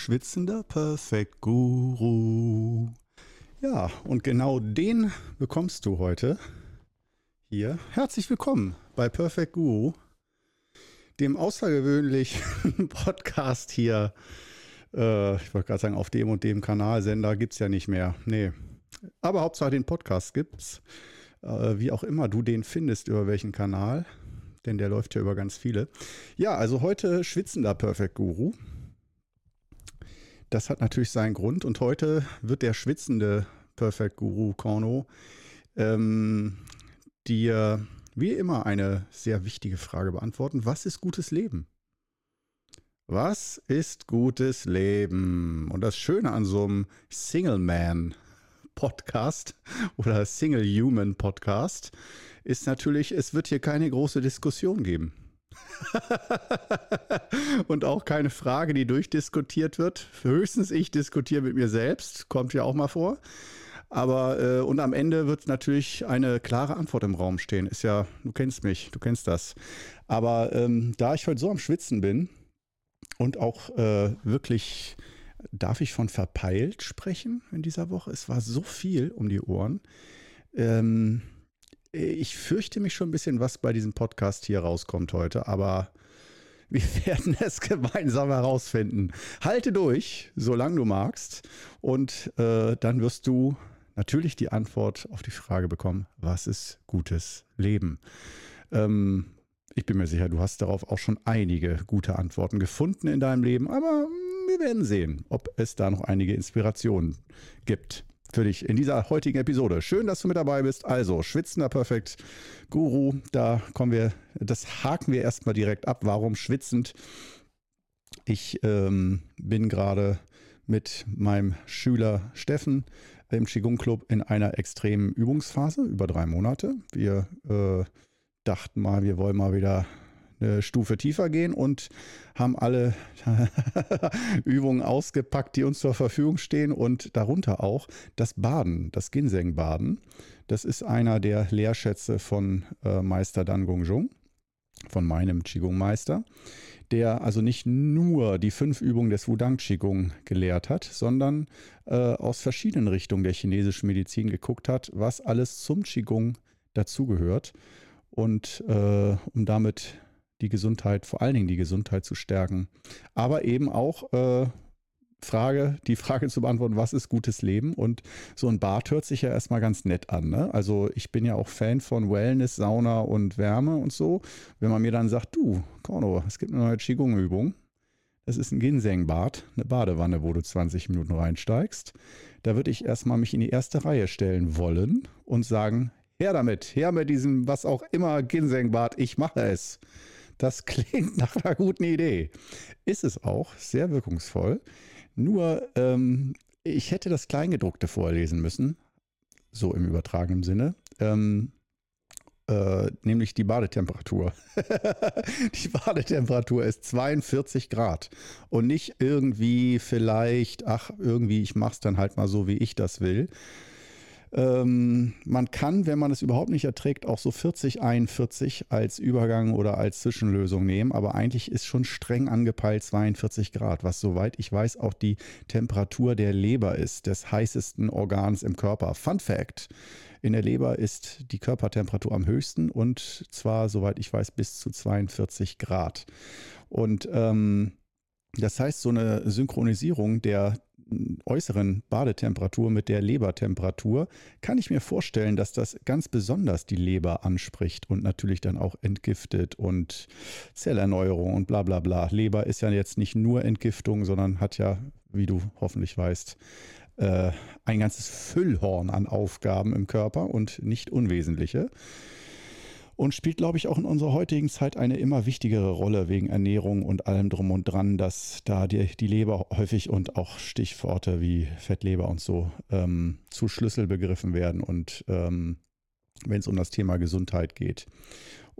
schwitzender Perfect Guru. Ja, und genau den bekommst du heute hier. Herzlich willkommen bei Perfect Guru, dem außergewöhnlichen Podcast hier. Äh, ich wollte gerade sagen, auf dem und dem Kanalsender gibt es ja nicht mehr. Nee. Aber Hauptsache den Podcast gibt's. Äh, wie auch immer du den findest, über welchen Kanal. Denn der läuft ja über ganz viele. Ja, also heute schwitzender Perfect Guru. Das hat natürlich seinen Grund und heute wird der schwitzende Perfect Guru Korno ähm, dir wie immer eine sehr wichtige Frage beantworten. Was ist gutes Leben? Was ist gutes Leben? Und das Schöne an so einem Single Man Podcast oder Single Human Podcast ist natürlich, es wird hier keine große Diskussion geben. und auch keine Frage, die durchdiskutiert wird. Höchstens ich diskutiere mit mir selbst, kommt ja auch mal vor. Aber äh, und am Ende wird natürlich eine klare Antwort im Raum stehen. Ist ja, du kennst mich, du kennst das. Aber ähm, da ich heute so am Schwitzen bin und auch äh, wirklich, darf ich von verpeilt sprechen in dieser Woche? Es war so viel um die Ohren. Ähm, ich fürchte mich schon ein bisschen, was bei diesem Podcast hier rauskommt heute, aber wir werden es gemeinsam herausfinden. Halte durch, solange du magst, und äh, dann wirst du natürlich die Antwort auf die Frage bekommen, was ist gutes Leben? Ähm, ich bin mir sicher, du hast darauf auch schon einige gute Antworten gefunden in deinem Leben, aber wir werden sehen, ob es da noch einige Inspirationen gibt für dich in dieser heutigen Episode. Schön, dass du mit dabei bist. Also, schwitzender Perfekt Guru, da kommen wir, das haken wir erstmal direkt ab. Warum schwitzend? Ich ähm, bin gerade mit meinem Schüler Steffen im Qigong Club in einer extremen Übungsphase über drei Monate. Wir äh, dachten mal, wir wollen mal wieder eine Stufe tiefer gehen und haben alle Übungen ausgepackt, die uns zur Verfügung stehen und darunter auch das Baden, das Ginseng-Baden. Das ist einer der Lehrschätze von äh, Meister Dan Gongzhong, von meinem Qigong-Meister, der also nicht nur die fünf Übungen des Wudang Qigong gelehrt hat, sondern äh, aus verschiedenen Richtungen der chinesischen Medizin geguckt hat, was alles zum Qigong dazugehört und äh, um damit die Gesundheit, vor allen Dingen die Gesundheit zu stärken. Aber eben auch äh, Frage, die Frage zu beantworten, was ist gutes Leben? Und so ein Bad hört sich ja erstmal ganz nett an. Ne? Also ich bin ja auch Fan von Wellness, Sauna und Wärme und so. Wenn man mir dann sagt, du, Korno, es gibt eine neue Qigong-Übung. Das ist ein Ginseng-Bad, eine Badewanne, wo du 20 Minuten reinsteigst. Da würde ich erstmal mich in die erste Reihe stellen wollen und sagen, her damit, her mit diesem, was auch immer, Ginseng-Bad, ich mache es. Das klingt nach einer guten Idee. Ist es auch, sehr wirkungsvoll. Nur, ähm, ich hätte das Kleingedruckte vorlesen müssen, so im übertragenen Sinne. Ähm, äh, nämlich die Badetemperatur. die Badetemperatur ist 42 Grad und nicht irgendwie vielleicht, ach, irgendwie, ich mache es dann halt mal so, wie ich das will, ähm, man kann, wenn man es überhaupt nicht erträgt, auch so 40, 41 als Übergang oder als Zwischenlösung nehmen. Aber eigentlich ist schon streng angepeilt 42 Grad, was soweit ich weiß auch die Temperatur der Leber ist, des heißesten Organs im Körper. Fun Fact. In der Leber ist die Körpertemperatur am höchsten und zwar, soweit ich weiß, bis zu 42 Grad. Und ähm, das heißt, so eine Synchronisierung der äußeren Badetemperatur mit der Lebertemperatur, kann ich mir vorstellen, dass das ganz besonders die Leber anspricht und natürlich dann auch entgiftet und Zellerneuerung und bla bla bla. Leber ist ja jetzt nicht nur Entgiftung, sondern hat ja, wie du hoffentlich weißt, äh, ein ganzes Füllhorn an Aufgaben im Körper und nicht unwesentliche und spielt, glaube ich, auch in unserer heutigen Zeit eine immer wichtigere Rolle wegen Ernährung und allem drum und dran, dass da die, die Leber häufig und auch Stichworte wie Fettleber und so ähm, zu Schlüsselbegriffen werden. Und ähm, wenn es um das Thema Gesundheit geht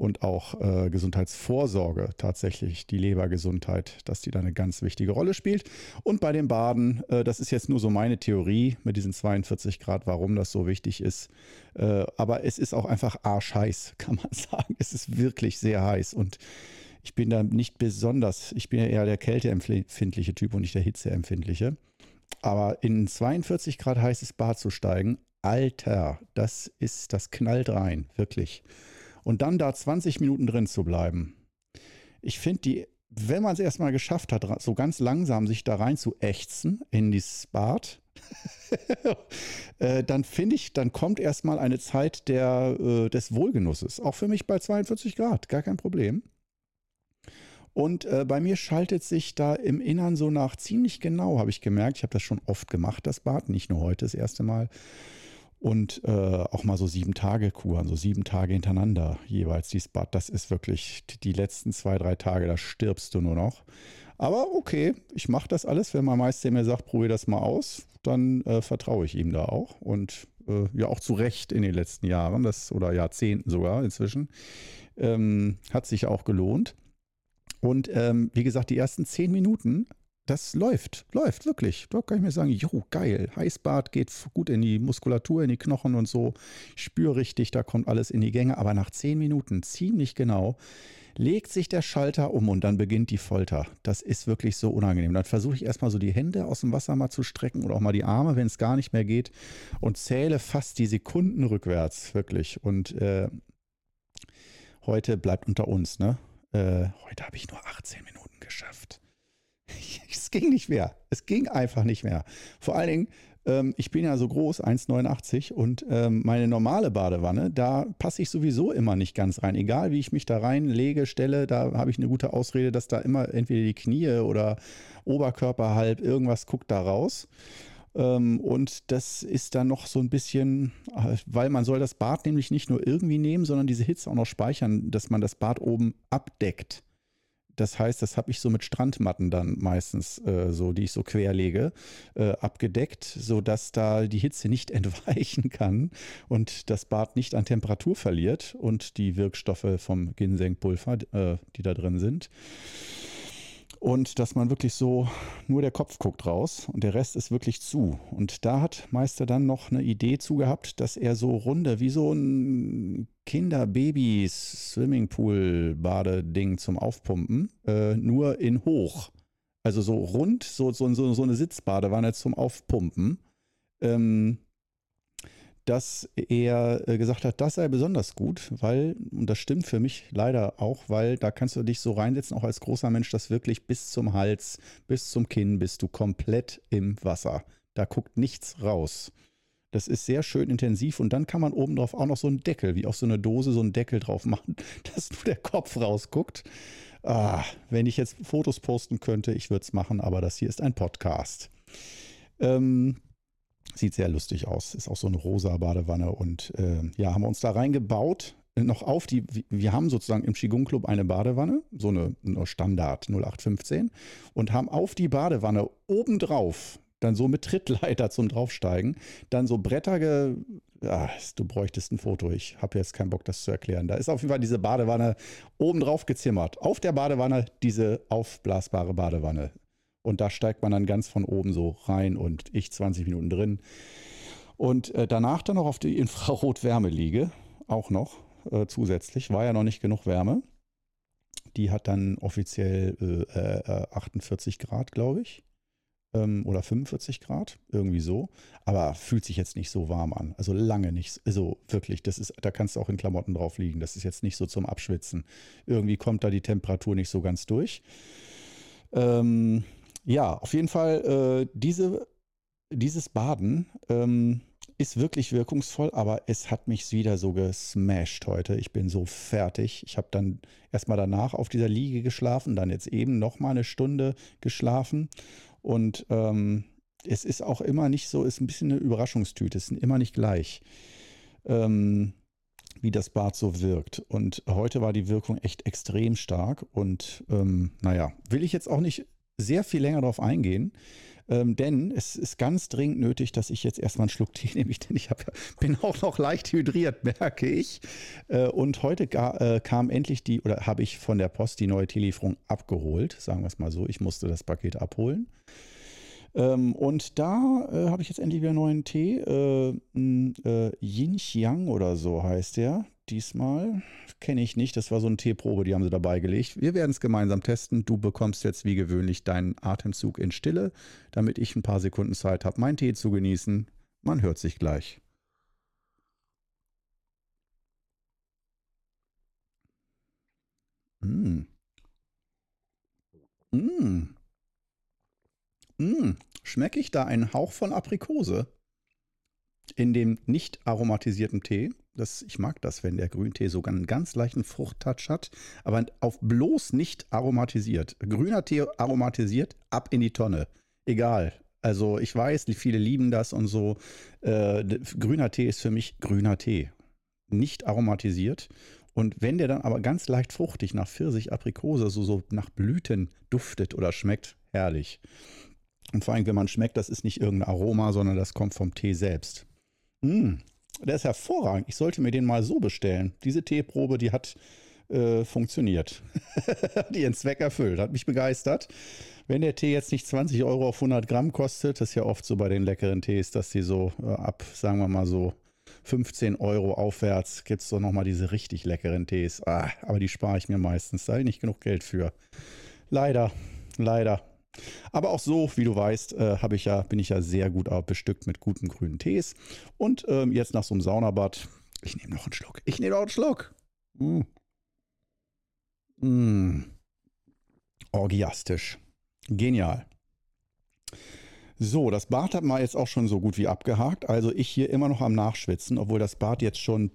und auch äh, Gesundheitsvorsorge tatsächlich, die Lebergesundheit, dass die da eine ganz wichtige Rolle spielt. Und bei dem Baden, äh, das ist jetzt nur so meine Theorie mit diesen 42 Grad, warum das so wichtig ist. Äh, aber es ist auch einfach arschheiß, kann man sagen. Es ist wirklich sehr heiß und Ich bin da nicht besonders, ich bin ja eher der kälteempfindliche Typ und nicht der hitzeempfindliche. Aber in 42 Grad heißes Bad zu steigen, Alter, das ist, das knallt rein, wirklich. Und dann da 20 Minuten drin zu bleiben. Ich finde die, wenn man es erstmal geschafft hat, so ganz langsam sich da rein zu ächzen in dieses Bad, äh, dann finde ich, dann kommt erstmal eine Zeit der, äh, des Wohlgenusses. Auch für mich bei 42 Grad, gar kein Problem. Und äh, bei mir schaltet sich da im Innern so nach ziemlich genau, habe ich gemerkt. Ich habe das schon oft gemacht, das Bad, nicht nur heute das erste Mal. Und äh, auch mal so sieben Tage Kuren, so sieben Tage hintereinander jeweils dieses Bad. Das ist wirklich die letzten zwei, drei Tage, da stirbst du nur noch. Aber okay, ich mache das alles. Wenn mein Meister mir sagt, probier das mal aus, dann äh, vertraue ich ihm da auch. Und äh, ja, auch zu Recht in den letzten Jahren, das, oder Jahrzehnten sogar inzwischen, ähm, hat sich auch gelohnt. Und ähm, wie gesagt, die ersten zehn Minuten, das läuft, läuft wirklich. Da kann ich mir sagen, jo, geil, Heißbad geht gut in die Muskulatur, in die Knochen und so. Ich spüre richtig, da kommt alles in die Gänge. Aber nach zehn Minuten, ziemlich genau, legt sich der Schalter um und dann beginnt die Folter. Das ist wirklich so unangenehm. Dann versuche ich erstmal so die Hände aus dem Wasser mal zu strecken oder auch mal die Arme, wenn es gar nicht mehr geht und zähle fast die Sekunden rückwärts, wirklich. Und äh, heute bleibt unter uns, ne? Äh, heute habe ich nur 18 Minuten geschafft. es ging nicht mehr. Es ging einfach nicht mehr. Vor allen Dingen, ähm, ich bin ja so groß, 1,89 und ähm, meine normale Badewanne, da passe ich sowieso immer nicht ganz rein. Egal wie ich mich da reinlege, stelle, da habe ich eine gute Ausrede, dass da immer entweder die Knie oder Oberkörper halb, irgendwas guckt da raus. Ähm, und das ist dann noch so ein bisschen, äh, weil man soll das Bad nämlich nicht nur irgendwie nehmen, sondern diese Hitze auch noch speichern, dass man das Bad oben abdeckt. Das heißt, das habe ich so mit Strandmatten dann meistens äh, so, die ich so quer lege, äh, abgedeckt, sodass da die Hitze nicht entweichen kann und das Bad nicht an Temperatur verliert und die Wirkstoffe vom Ginsengpulver, äh, die da drin sind und dass man wirklich so nur der Kopf guckt raus und der Rest ist wirklich zu. Und da hat Meister dann noch eine Idee zu gehabt, dass er so runde, wie so ein Kinder-Babys-Swimmingpool-Badeding zum Aufpumpen, äh, nur in hoch. Also so rund, so, so, so, so eine Sitzbadewanne zum Aufpumpen. Ähm, dass er äh, gesagt hat, das sei besonders gut, weil, und das stimmt für mich leider auch, weil da kannst du dich so reinsetzen, auch als großer Mensch, dass wirklich bis zum Hals, bis zum Kinn bist du komplett im Wasser. Da guckt nichts raus. Das ist sehr schön intensiv und dann kann man obendrauf auch noch so einen Deckel, wie auf so eine Dose, so einen Deckel drauf machen, dass nur der Kopf rausguckt. Ah, wenn ich jetzt Fotos posten könnte, ich würde es machen, aber das hier ist ein Podcast. Ähm, Sieht sehr lustig aus. Ist auch so eine rosa Badewanne. Und äh, ja, haben wir uns da reingebaut. Noch auf die, wir haben sozusagen im Qigong Club eine Badewanne, so eine, eine Standard 0815, und haben auf die Badewanne obendrauf, dann so mit Trittleiter zum Draufsteigen, dann so Bretter ge. Ja, du bräuchtest ein Foto. Ich habe jetzt keinen Bock, das zu erklären. Da ist auf jeden Fall diese Badewanne obendrauf gezimmert. Auf der Badewanne diese aufblasbare Badewanne. Und da steigt man dann ganz von oben so rein und ich 20 Minuten drin. Und äh, danach dann noch auf die Infrarotwärmeliege, auch noch äh, zusätzlich, war ja noch nicht genug Wärme. Die hat dann offiziell äh, 48 äh, Grad, glaube ich. Ähm, oder 45 Grad, irgendwie so. Aber fühlt sich jetzt nicht so warm an. Also lange nicht. Also wirklich, das ist, da kannst du auch in Klamotten drauf liegen. Das ist jetzt nicht so zum Abschwitzen. Irgendwie kommt da die Temperatur nicht so ganz durch. Ähm, ja, auf jeden Fall, äh, diese, dieses Baden ähm, ist wirklich wirkungsvoll, aber es hat mich wieder so gesmashed heute. Ich bin so fertig. Ich habe dann erstmal danach auf dieser Liege geschlafen, dann jetzt eben nochmal eine Stunde geschlafen. Und ähm, es ist auch immer nicht so, ist ein bisschen eine Überraschungstüte, es ist immer nicht gleich. Ähm, wie das Bad so wirkt. Und heute war die Wirkung echt extrem stark. Und ähm, naja, will ich jetzt auch nicht sehr viel länger darauf eingehen. Ähm, denn es ist ganz dringend nötig, dass ich jetzt erstmal einen Schluck Tee nehme, denn ich hab, bin auch noch leicht hydriert, merke ich. Äh, und heute gar, äh, kam endlich die, oder habe ich von der Post die neue Teelieferung abgeholt, sagen wir es mal so. Ich musste das Paket abholen. Ähm, und da äh, habe ich jetzt endlich wieder einen neuen Tee. Äh, äh, Yin Xiang oder so heißt der. Diesmal. Kenne ich nicht. Das war so eine Teeprobe, die haben sie dabei gelegt. Wir werden es gemeinsam testen. Du bekommst jetzt wie gewöhnlich deinen Atemzug in Stille, damit ich ein paar Sekunden Zeit habe, meinen Tee zu genießen. Man hört sich gleich. Mmh. Mmh. Mmh. Schmecke ich da einen Hauch von Aprikose in dem nicht aromatisierten Tee? Das, ich mag das, wenn der Grüntee sogar einen ganz leichten Fruchttouch hat, aber auf bloß nicht aromatisiert. Grüner Tee aromatisiert, ab in die Tonne. Egal. Also ich weiß, viele lieben das und so. Äh, grüner Tee ist für mich grüner Tee. Nicht aromatisiert. Und wenn der dann aber ganz leicht fruchtig nach Pfirsich, Aprikose, so, so nach Blüten duftet oder schmeckt, herrlich. Und vor allem, wenn man schmeckt, das ist nicht irgendein Aroma, sondern das kommt vom Tee selbst. Mmh, der ist hervorragend. Ich sollte mir den mal so bestellen. Diese Teeprobe, die hat äh, funktioniert. die ihren Zweck erfüllt. Hat mich begeistert. Wenn der Tee jetzt nicht 20 Euro auf 100 Gramm kostet, das ist ja oft so bei den leckeren Tees, dass die so äh, ab, sagen wir mal so, 15 Euro aufwärts gibt es doch nochmal diese richtig leckeren Tees. Ah, aber die spare ich mir meistens. Da habe ich nicht genug Geld für. Leider, leider. Aber auch so, wie du weißt, äh, ich ja, bin ich ja sehr gut bestückt mit guten grünen Tees. Und ähm, jetzt nach so einem Saunabad, ich nehme noch einen Schluck. Ich nehme noch einen Schluck. Mm. Mm. Orgiastisch. Genial. So, das Bad hat man jetzt auch schon so gut wie abgehakt. Also ich hier immer noch am Nachschwitzen, obwohl das Bad jetzt schon,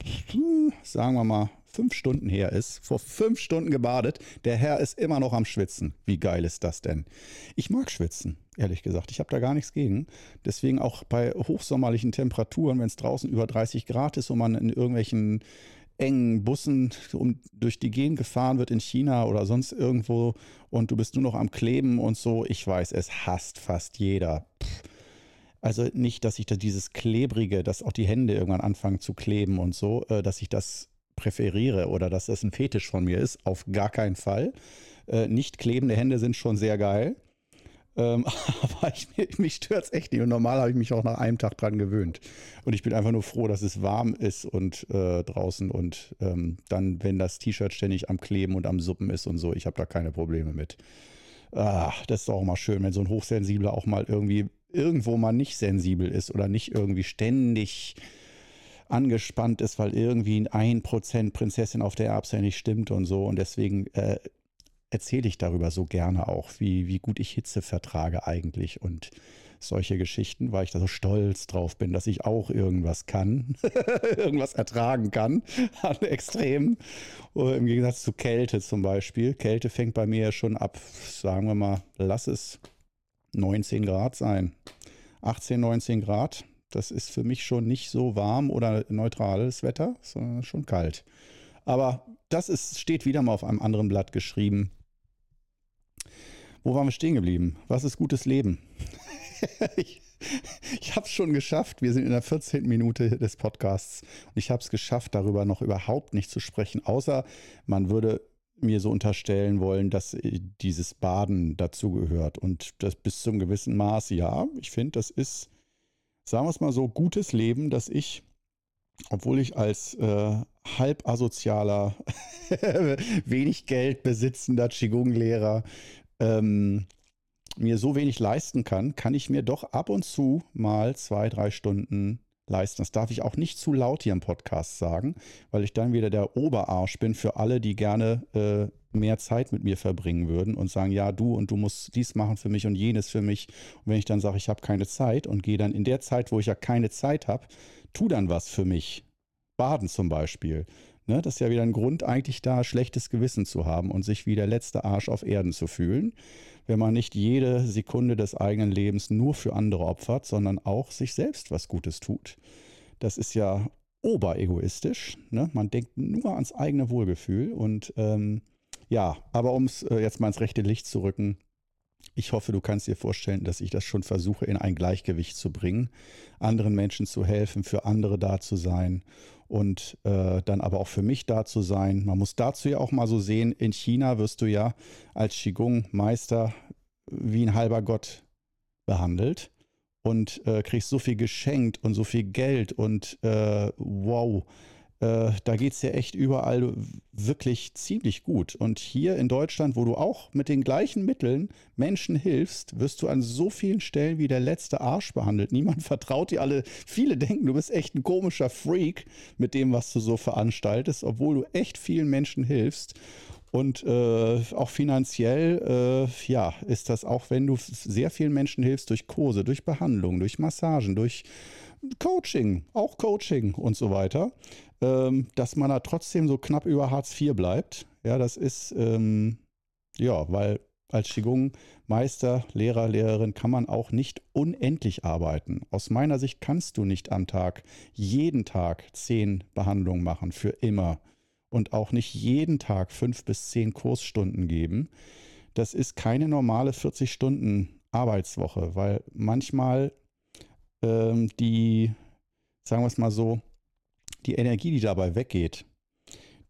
sagen wir mal, fünf Stunden her ist. Vor fünf Stunden gebadet. Der Herr ist immer noch am Schwitzen. Wie geil ist das denn? Ich mag schwitzen, ehrlich gesagt. Ich habe da gar nichts gegen. Deswegen auch bei hochsommerlichen Temperaturen, wenn es draußen über 30 Grad ist und man in irgendwelchen engen Bussen um, durch die Gegend gefahren wird in China oder sonst irgendwo und du bist nur noch am Kleben und so. Ich weiß, es hasst fast jeder. Also nicht, dass ich da dieses Klebrige, dass auch die Hände irgendwann anfangen zu kleben und so, äh, dass ich das präferiere oder dass das ein Fetisch von mir ist. Auf gar keinen Fall. Äh, nicht klebende Hände sind schon sehr geil. Ähm, aber ich, mich stört es echt nicht. Und normal habe ich mich auch nach einem Tag dran gewöhnt. Und ich bin einfach nur froh, dass es warm ist und äh, draußen und ähm, dann, wenn das T-Shirt ständig am Kleben und am Suppen ist und so, ich habe da keine Probleme mit. Ah, das ist auch mal schön, wenn so ein Hochsensibler auch mal irgendwie irgendwo mal nicht sensibel ist oder nicht irgendwie ständig angespannt ist, weil irgendwie ein Prozent Prinzessin auf der Erbse nicht stimmt und so. Und deswegen äh, erzähle ich darüber so gerne auch, wie, wie gut ich Hitze vertrage eigentlich und solche Geschichten, weil ich da so stolz drauf bin, dass ich auch irgendwas kann, irgendwas ertragen kann an Extremen. Im Gegensatz zu Kälte zum Beispiel. Kälte fängt bei mir ja schon ab, sagen wir mal, lass es 19 Grad sein. 18, 19 Grad. Das ist für mich schon nicht so warm oder neutrales Wetter, sondern schon kalt. Aber das ist, steht wieder mal auf einem anderen Blatt geschrieben. Wo waren wir stehen geblieben? Was ist gutes Leben? ich ich habe es schon geschafft. Wir sind in der 14. Minute des Podcasts und ich habe es geschafft, darüber noch überhaupt nicht zu sprechen, außer man würde mir so unterstellen wollen, dass dieses Baden dazugehört und das bis zum gewissen Maß. Ja, ich finde, das ist, sagen wir es mal so, gutes Leben, dass ich, obwohl ich als äh, halb asozialer, wenig Geld besitzender Qigong-Lehrer ähm, mir so wenig leisten kann, kann ich mir doch ab und zu mal zwei, drei Stunden leisten. Das darf ich auch nicht zu laut hier im Podcast sagen, weil ich dann wieder der Oberarsch bin für alle, die gerne äh, mehr Zeit mit mir verbringen würden und sagen, ja, du und du musst dies machen für mich und jenes für mich. Und wenn ich dann sage, ich habe keine Zeit und gehe dann in der Zeit, wo ich ja keine Zeit habe, tu dann was für mich. Baden zum Beispiel. Ne, das ist ja wieder ein Grund, eigentlich da schlechtes Gewissen zu haben und sich wie der letzte Arsch auf Erden zu fühlen, wenn man nicht jede Sekunde des eigenen Lebens nur für andere opfert, sondern auch sich selbst was Gutes tut. Das ist ja oberegoistisch. Ne? Man denkt nur ans eigene Wohlgefühl und ähm, ja, aber um es äh, jetzt mal ins rechte Licht zu rücken, ich hoffe, du kannst dir vorstellen, dass ich das schon versuche, in ein Gleichgewicht zu bringen, anderen Menschen zu helfen, für andere da zu sein und äh, dann aber auch für mich da zu sein. Man muss dazu ja auch mal so sehen, in China wirst du ja als Qigong-Meister wie ein halber Gott behandelt und äh, kriegst so viel geschenkt und so viel Geld und äh, wow, äh, da geht es ja echt überall wirklich ziemlich gut. Und hier in Deutschland, wo du auch mit den gleichen Mitteln Menschen hilfst, wirst du an so vielen Stellen wie der letzte Arsch behandelt. Niemand vertraut dir alle. Viele denken, du bist echt ein komischer Freak mit dem, was du so veranstaltest, obwohl du echt vielen Menschen hilfst. Und äh, auch finanziell, äh, ja, ist das auch, wenn du sehr vielen Menschen hilfst durch Kurse, durch Behandlung, durch Massagen, durch Coaching, auch Coaching und so weiter, ähm, dass man da trotzdem so knapp über Hartz IV bleibt. Ja, das ist, ähm, ja, weil als Qigong-Meister, Lehrer, Lehrerin kann man auch nicht unendlich arbeiten. Aus meiner Sicht kannst du nicht am Tag, jeden Tag zehn Behandlungen machen, für immer. Und auch nicht jeden Tag fünf bis zehn Kursstunden geben. Das ist keine normale 40 Stunden Arbeitswoche, weil manchmal ähm, die, sagen wir es mal so, die Energie, die dabei weggeht,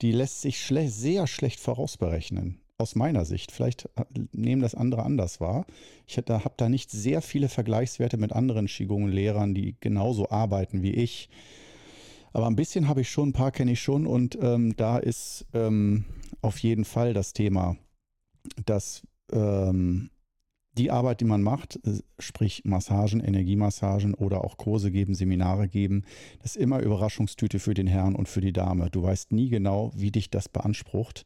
die lässt sich schle sehr schlecht vorausberechnen. Aus meiner Sicht. Vielleicht äh, nehmen das andere anders wahr. Ich habe da nicht sehr viele Vergleichswerte mit anderen Qigong-Lehrern, die genauso arbeiten wie ich. Aber ein bisschen habe ich schon, ein paar kenne ich schon. Und ähm, da ist ähm, auf jeden Fall das Thema, dass ähm, die Arbeit, die man macht, äh, sprich Massagen, Energiemassagen oder auch Kurse geben, Seminare geben, das ist immer Überraschungstüte für den Herrn und für die Dame. Du weißt nie genau, wie dich das beansprucht.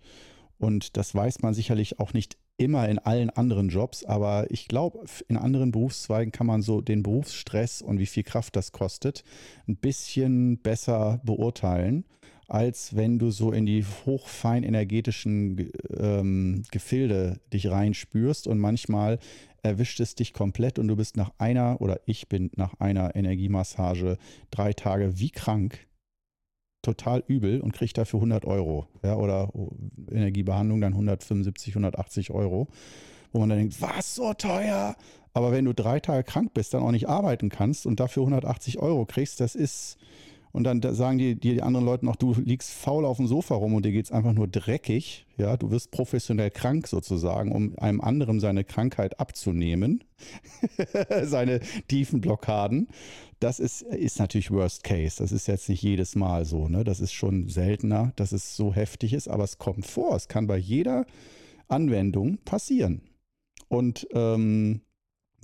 Und das weiß man sicherlich auch nicht immer in allen anderen Jobs, aber ich glaube, in anderen Berufszweigen kann man so den Berufsstress und wie viel Kraft das kostet ein bisschen besser beurteilen als wenn du so in die hochfein energetischen ähm, Gefilde dich reinspürst und manchmal erwischt es dich komplett und du bist nach einer oder ich bin nach einer Energiemassage drei Tage wie krank, total übel und kriege dafür 100 Euro. Ja, oder Energiebehandlung dann 175, 180 Euro. Wo man dann denkt, was so teuer? Aber wenn du drei Tage krank bist, dann auch nicht arbeiten kannst und dafür 180 Euro kriegst, das ist, und dann sagen die, die anderen Leute noch, du liegst faul auf dem Sofa rum und dir geht es einfach nur dreckig. Ja, du wirst professionell krank sozusagen, um einem anderen seine Krankheit abzunehmen, seine tiefen Blockaden. Das ist, ist natürlich Worst Case. Das ist jetzt nicht jedes Mal so. Ne? Das ist schon seltener, dass es so heftig ist, aber es kommt vor. Es kann bei jeder Anwendung passieren. Und ähm,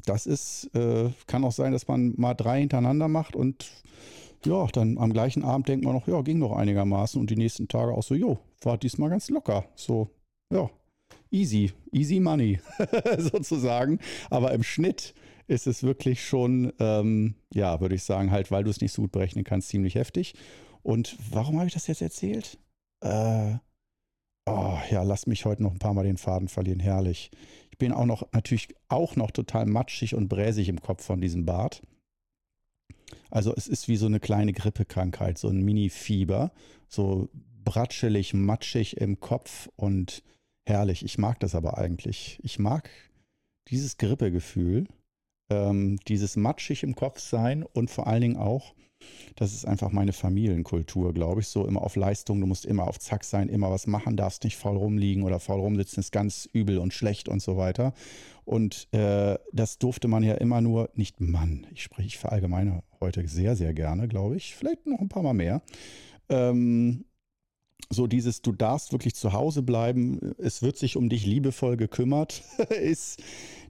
das ist, äh, kann auch sein, dass man mal drei hintereinander macht und ja, dann am gleichen Abend denkt man noch, ja, ging doch einigermaßen und die nächsten Tage auch so, jo, war diesmal ganz locker. So, ja, easy, easy money sozusagen. Aber im Schnitt ist es wirklich schon, ähm, ja, würde ich sagen, halt, weil du es nicht so gut berechnen kannst, ziemlich heftig. Und warum habe ich das jetzt erzählt? Äh, oh, ja, lass mich heute noch ein paar Mal den Faden verlieren, herrlich. Ich bin auch noch, natürlich auch noch total matschig und bräsig im Kopf von diesem Bart. Also es ist wie so eine kleine Grippekrankheit, so ein Mini-Fieber, so bratschelig, matschig im Kopf und herrlich. Ich mag das aber eigentlich. Ich mag dieses Grippegefühl, ähm, dieses matschig im Kopf sein und vor allen Dingen auch, das ist einfach meine Familienkultur, glaube ich. So immer auf Leistung, du musst immer auf Zack sein, immer was machen, darfst nicht faul rumliegen oder faul rumsitzen, ist ganz übel und schlecht und so weiter. Und äh, das durfte man ja immer nur, nicht Mann, ich spreche, ich verallgemeine heute sehr, sehr gerne, glaube ich, vielleicht noch ein paar Mal mehr. Ähm, so dieses, du darfst wirklich zu Hause bleiben, es wird sich um dich liebevoll gekümmert, ist,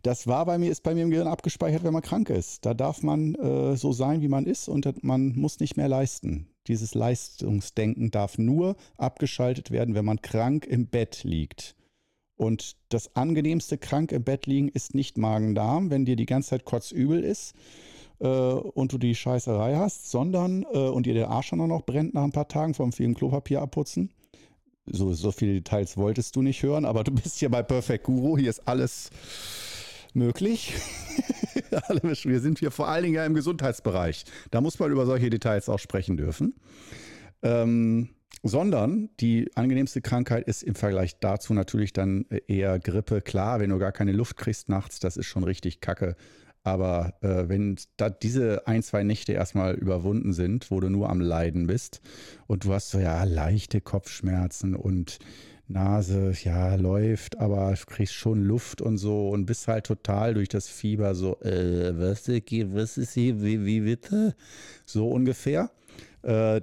das war bei mir, ist bei mir im Gehirn abgespeichert, wenn man krank ist. Da darf man äh, so sein, wie man ist und man muss nicht mehr leisten. Dieses Leistungsdenken darf nur abgeschaltet werden, wenn man krank im Bett liegt. Und das angenehmste krank im Bett liegen ist nicht Magen-Darm, wenn dir die ganze Zeit kotzübel ist äh, und du die Scheißerei hast, sondern äh, und dir der Arsch dann auch noch brennt nach ein paar Tagen vom vielen Klopapier abputzen. So, so viele Details wolltest du nicht hören, aber du bist hier bei Perfect Guru. Hier ist alles möglich. Wir sind hier vor allen Dingen ja im Gesundheitsbereich. Da muss man über solche Details auch sprechen dürfen. Ähm, sondern die angenehmste Krankheit ist im Vergleich dazu natürlich dann eher Grippe. Klar, wenn du gar keine Luft kriegst nachts, das ist schon richtig kacke. Aber äh, wenn da diese ein, zwei Nächte erstmal überwunden sind, wo du nur am Leiden bist und du hast so ja leichte Kopfschmerzen und Nase, ja, läuft, aber kriegst schon Luft und so und bist halt total durch das Fieber so, äh, was, was ist hier, wie, wie bitte? So ungefähr. Äh,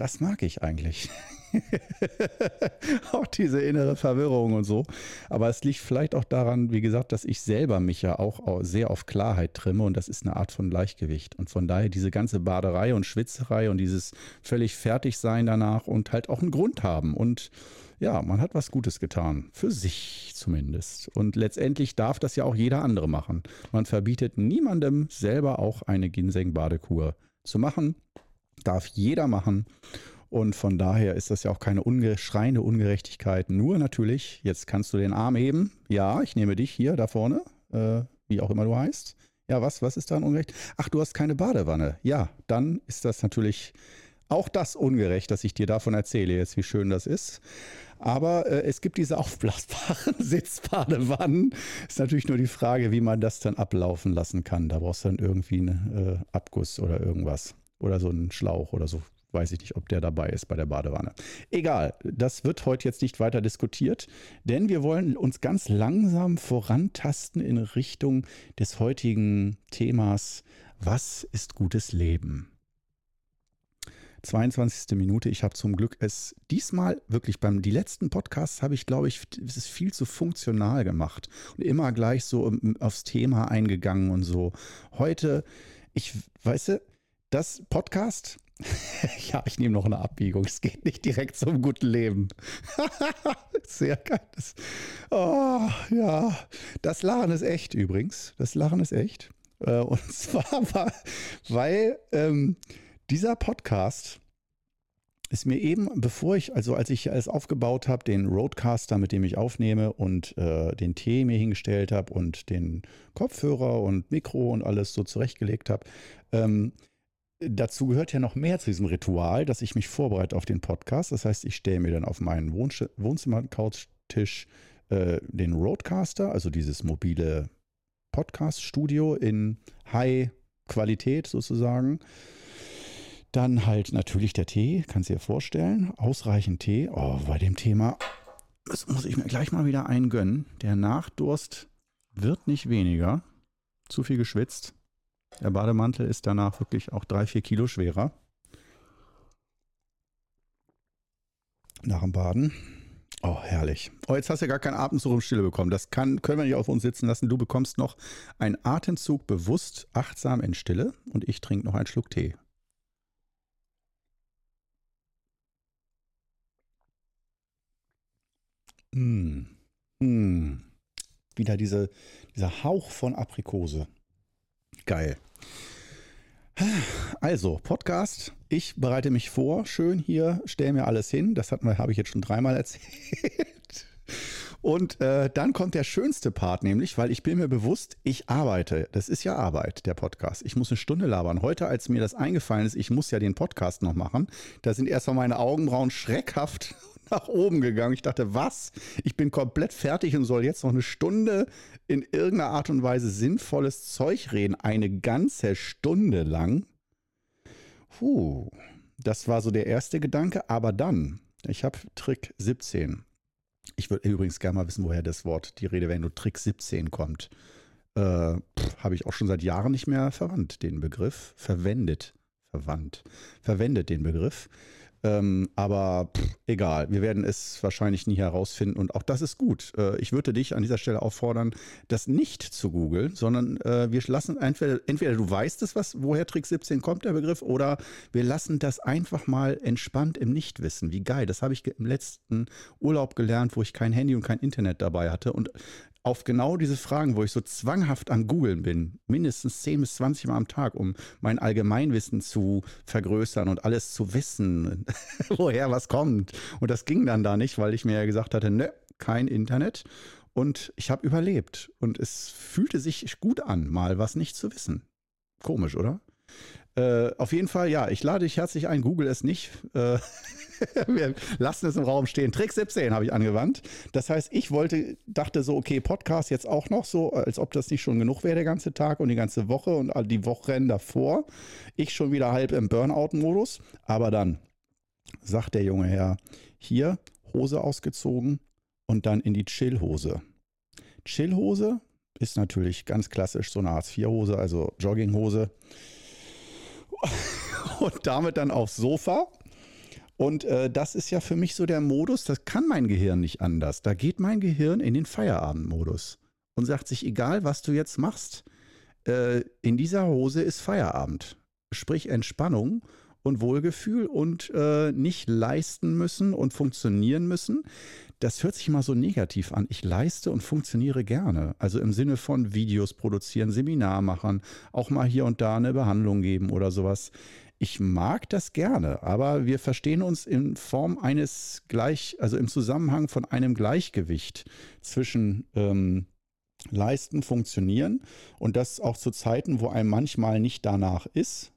das mag ich eigentlich. auch diese innere Verwirrung und so. Aber es liegt vielleicht auch daran, wie gesagt, dass ich selber mich ja auch sehr auf Klarheit trimme und das ist eine Art von Gleichgewicht. Und von daher diese ganze Baderei und Schwitzerei und dieses völlig Fertigsein danach und halt auch einen Grund haben. Und ja, man hat was Gutes getan. Für sich zumindest. Und letztendlich darf das ja auch jeder andere machen. Man verbietet niemandem selber auch eine Ginseng-Badekur zu machen. Darf jeder machen. Und von daher ist das ja auch keine unge schreiende Ungerechtigkeit. Nur natürlich, jetzt kannst du den Arm heben. Ja, ich nehme dich hier da vorne, äh, wie auch immer du heißt. Ja, was, was ist daran ungerecht? Ach, du hast keine Badewanne. Ja, dann ist das natürlich auch das ungerecht, dass ich dir davon erzähle jetzt, wie schön das ist. Aber äh, es gibt diese aufblasbaren Sitzbadewannen. Ist natürlich nur die Frage, wie man das dann ablaufen lassen kann. Da brauchst du dann irgendwie einen äh, Abguss oder irgendwas. Oder so einen Schlauch oder so weiß ich nicht, ob der dabei ist bei der Badewanne. Egal, das wird heute jetzt nicht weiter diskutiert, denn wir wollen uns ganz langsam vorantasten in Richtung des heutigen Themas, was ist gutes Leben? 22. Minute. Ich habe zum Glück es diesmal wirklich beim die letzten Podcasts habe ich, glaube ich, es ist viel zu funktional gemacht und immer gleich so aufs Thema eingegangen und so. Heute, ich weiße, das Podcast ja, ich nehme noch eine Abbiegung. Es geht nicht direkt zum guten Leben. Sehr geil. oh, ja. Das Lachen ist echt übrigens. Das Lachen ist echt. Äh, und zwar, weil ähm, dieser Podcast ist mir eben, bevor ich, also als ich alles aufgebaut habe, den Roadcaster, mit dem ich aufnehme und äh, den Tee mir hingestellt habe und den Kopfhörer und Mikro und alles so zurechtgelegt habe, ähm, dazu gehört ja noch mehr zu diesem Ritual, dass ich mich vorbereite auf den Podcast. Das heißt, ich stelle mir dann auf meinen Wohnzimmer-Couchtisch äh, den Roadcaster, also dieses mobile Podcast-Studio in High-Qualität sozusagen. Dann halt natürlich der Tee, kannst du dir vorstellen. Ausreichend Tee. Oh, bei dem Thema, das muss ich mir gleich mal wieder eingönnen. Der Nachdurst wird nicht weniger. Zu viel geschwitzt. Der Bademantel ist danach wirklich auch drei, vier Kilo schwerer. Nach dem Baden. Oh, herrlich. Oh, jetzt hast du ja gar keinen Atemzug im Stille bekommen. Das kann, können wir nicht auf uns sitzen lassen. Du bekommst noch einen Atemzug bewusst, achtsam in Stille und ich trinke noch einen Schluck Tee. Mmh. Mmh. Wieder diese, dieser Hauch von Aprikose. Geil. Also, Podcast. Ich bereite mich vor, schön hier, stelle mir alles hin. Das habe ich jetzt schon dreimal erzählt. Und äh, dann kommt der schönste Part, nämlich, weil ich bin mir bewusst, ich arbeite. Das ist ja Arbeit, der Podcast. Ich muss eine Stunde labern. Heute, als mir das eingefallen ist, ich muss ja den Podcast noch machen, da sind erstmal meine Augenbrauen schreckhaft nach oben gegangen. Ich dachte, was? Ich bin komplett fertig und soll jetzt noch eine Stunde in irgendeiner Art und Weise sinnvolles Zeug reden. Eine ganze Stunde lang. Puh, das war so der erste Gedanke. Aber dann, ich habe Trick 17. Ich würde übrigens gerne mal wissen, woher das Wort, die Rede, wenn du Trick 17 kommt. Äh, habe ich auch schon seit Jahren nicht mehr verwandt, den Begriff. Verwendet. Verwandt. Verwendet den Begriff. Ähm, aber pff, egal, wir werden es wahrscheinlich nie herausfinden und auch das ist gut. Äh, ich würde dich an dieser Stelle auffordern, das nicht zu googeln, sondern äh, wir lassen entweder, entweder du weißt es, was, woher Trick 17 kommt, der Begriff, oder wir lassen das einfach mal entspannt im Nichtwissen. Wie geil, das habe ich im letzten Urlaub gelernt, wo ich kein Handy und kein Internet dabei hatte und auf genau diese Fragen, wo ich so zwanghaft am Googeln bin, mindestens 10 bis 20 Mal am Tag, um mein Allgemeinwissen zu vergrößern und alles zu wissen, woher was kommt. Und das ging dann da nicht, weil ich mir ja gesagt hatte, ne, kein Internet. Und ich habe überlebt. Und es fühlte sich gut an, mal was nicht zu wissen. Komisch, oder? Äh, auf jeden Fall, ja, ich lade dich herzlich ein. Google es nicht. Äh, wir lassen es im Raum stehen. Trick 17 habe ich angewandt. Das heißt, ich wollte, dachte so, okay, Podcast jetzt auch noch so, als ob das nicht schon genug wäre, der ganze Tag und die ganze Woche und die Wochen davor. Ich schon wieder halb im Burnout-Modus. Aber dann sagt der junge Herr, hier Hose ausgezogen und dann in die Chillhose. Chillhose ist natürlich ganz klassisch so eine Hartz-IV-Hose, also Jogginghose. Und damit dann aufs Sofa Und äh, das ist ja für mich so der Modus, das kann mein Gehirn nicht anders. Da geht mein Gehirn in den Feierabendmodus und sagt sich, egal was du jetzt machst, äh, in dieser Hose ist Feierabend. Sprich Entspannung und Wohlgefühl und äh, nicht leisten müssen und funktionieren müssen. Das hört sich mal so negativ an. Ich leiste und funktioniere gerne. Also im Sinne von Videos produzieren, Seminar machen, auch mal hier und da eine Behandlung geben oder sowas. Ich mag das gerne, aber wir verstehen uns in Form eines gleich, also im Zusammenhang von einem Gleichgewicht zwischen ähm, Leisten, Funktionieren und das auch zu Zeiten, wo einem manchmal nicht danach ist,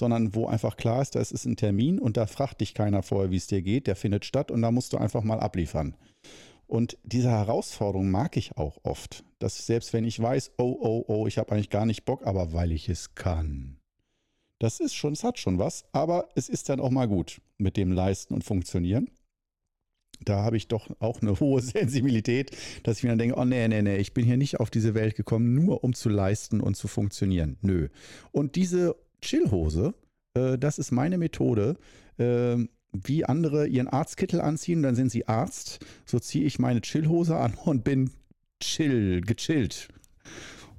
sondern wo einfach klar ist, da ist ein Termin und da fragt dich keiner vorher, wie es dir geht, der findet statt und da musst du einfach mal abliefern. Und diese Herausforderung mag ich auch oft, dass selbst wenn ich weiß, oh, oh, oh, ich habe eigentlich gar nicht Bock, aber weil ich es kann. Das ist schon, es hat schon was, aber es ist dann auch mal gut mit dem Leisten und Funktionieren. Da habe ich doch auch eine hohe Sensibilität, dass ich mir dann denke, oh nee, nee, nee, ich bin hier nicht auf diese Welt gekommen, nur um zu leisten und zu funktionieren. Nö. Und diese Chillhose, äh, das ist meine Methode. Äh, wie andere ihren Arztkittel anziehen, dann sind sie Arzt. So ziehe ich meine Chillhose an und bin chill, gechillt.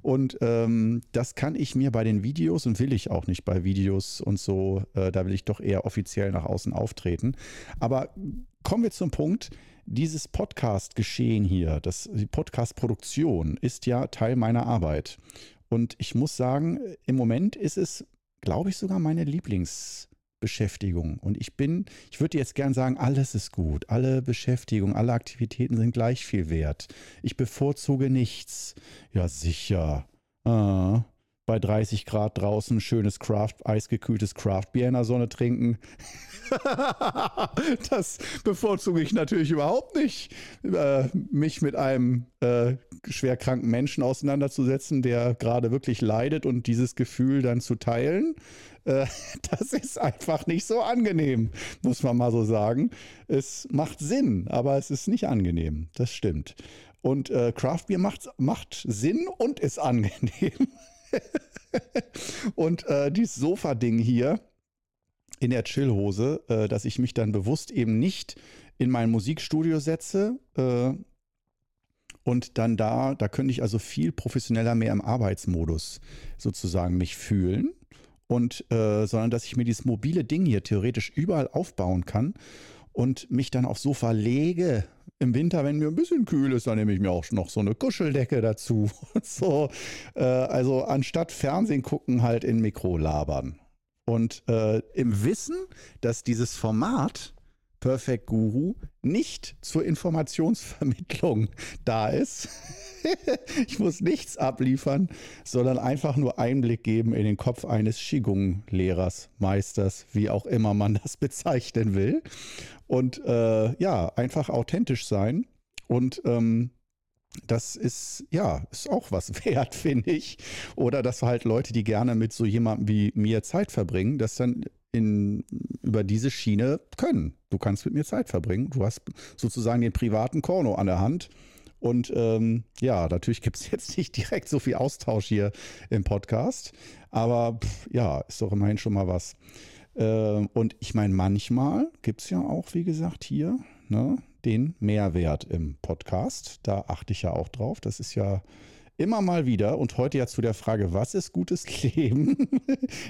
Und ähm, das kann ich mir bei den Videos und will ich auch nicht bei Videos und so. Äh, da will ich doch eher offiziell nach außen auftreten. Aber kommen wir zum Punkt. Dieses Podcast-Geschehen hier, das, die Podcast-Produktion ist ja Teil meiner Arbeit. Und ich muss sagen, im Moment ist es glaube ich, sogar meine Lieblingsbeschäftigung. Und ich bin, ich würde jetzt gern sagen, alles ist gut. Alle Beschäftigung, alle Aktivitäten sind gleich viel wert. Ich bevorzuge nichts. Ja, sicher. Ah, bei 30 Grad draußen schönes Craft, eisgekühltes Craftbier in der Sonne trinken. das bevorzuge ich natürlich überhaupt nicht, äh, mich mit einem äh, schwerkranken Menschen auseinanderzusetzen, der gerade wirklich leidet und dieses Gefühl dann zu teilen. Äh, das ist einfach nicht so angenehm, muss man mal so sagen. Es macht Sinn, aber es ist nicht angenehm. Das stimmt. Und äh, Craftbier macht, macht Sinn und ist angenehm. und äh, dieses Sofa-Ding hier in der Chillhose, äh, dass ich mich dann bewusst eben nicht in mein Musikstudio setze äh, und dann da, da könnte ich also viel professioneller mehr im Arbeitsmodus sozusagen mich fühlen und äh, sondern dass ich mir dieses mobile Ding hier theoretisch überall aufbauen kann und mich dann aufs Sofa lege. Im Winter, wenn mir ein bisschen kühl ist, dann nehme ich mir auch noch so eine Kuscheldecke dazu. so, äh, also anstatt Fernsehen gucken, halt in Mikro labern. Und äh, im Wissen, dass dieses Format Perfect Guru nicht zur Informationsvermittlung da ist. ich muss nichts abliefern, sondern einfach nur Einblick geben in den Kopf eines Qigong-Lehrers, Meisters, wie auch immer man das bezeichnen will. Und äh, ja, einfach authentisch sein. Und ähm, das ist, ja, ist auch was wert, finde ich. Oder dass halt Leute, die gerne mit so jemandem wie mir Zeit verbringen, das dann in, über diese Schiene können. Du kannst mit mir Zeit verbringen. Du hast sozusagen den privaten Korno an der Hand. Und ähm, ja, natürlich gibt es jetzt nicht direkt so viel Austausch hier im Podcast. Aber pff, ja, ist doch immerhin schon mal was. Ähm, und ich meine, manchmal gibt es ja auch, wie gesagt, hier ne, den Mehrwert im Podcast. Da achte ich ja auch drauf. Das ist ja immer mal wieder und heute ja zu der Frage, was ist gutes Leben?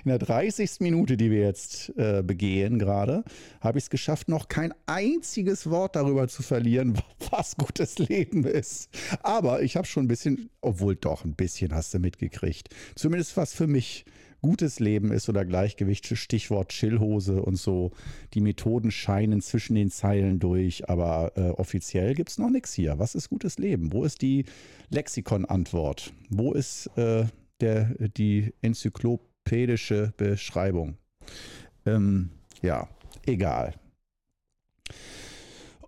In der 30. Minute, die wir jetzt äh, begehen gerade, habe ich es geschafft, noch kein einziges Wort darüber zu verlieren, was gutes Leben ist. Aber ich habe schon ein bisschen, obwohl doch ein bisschen hast du mitgekriegt, zumindest was für mich gutes Leben ist oder Gleichgewicht, Stichwort Chillhose und so. Die Methoden scheinen zwischen den Zeilen durch, aber äh, offiziell gibt es noch nichts hier. Was ist gutes Leben? Wo ist die Lexikon-Antwort? Wo ist äh, der, die enzyklopädische Beschreibung? Ähm, ja, egal.